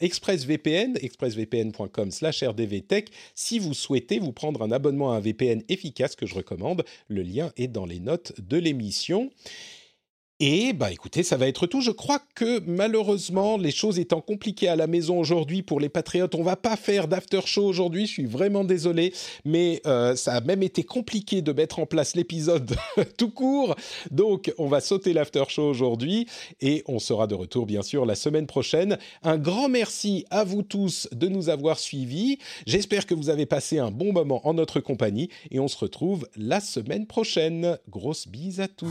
ExpressVPN, expressvpn.com slash rdvtech, si vous souhaitez vous prendre un abonnement à un VPN efficace que je recommande, le lien est dans les notes de l'émission. Et bah écoutez, ça va être tout. Je crois que malheureusement, les choses étant compliquées à la maison aujourd'hui pour les patriotes, on va pas faire d'after show aujourd'hui. Je suis vraiment désolé, mais euh, ça a même été compliqué de mettre en place l'épisode tout court. Donc on va sauter l'after show aujourd'hui et on sera de retour bien sûr la semaine prochaine. Un grand merci à vous tous de nous avoir suivis. J'espère que vous avez passé un bon moment en notre compagnie et on se retrouve la semaine prochaine. Grosse bise à tous.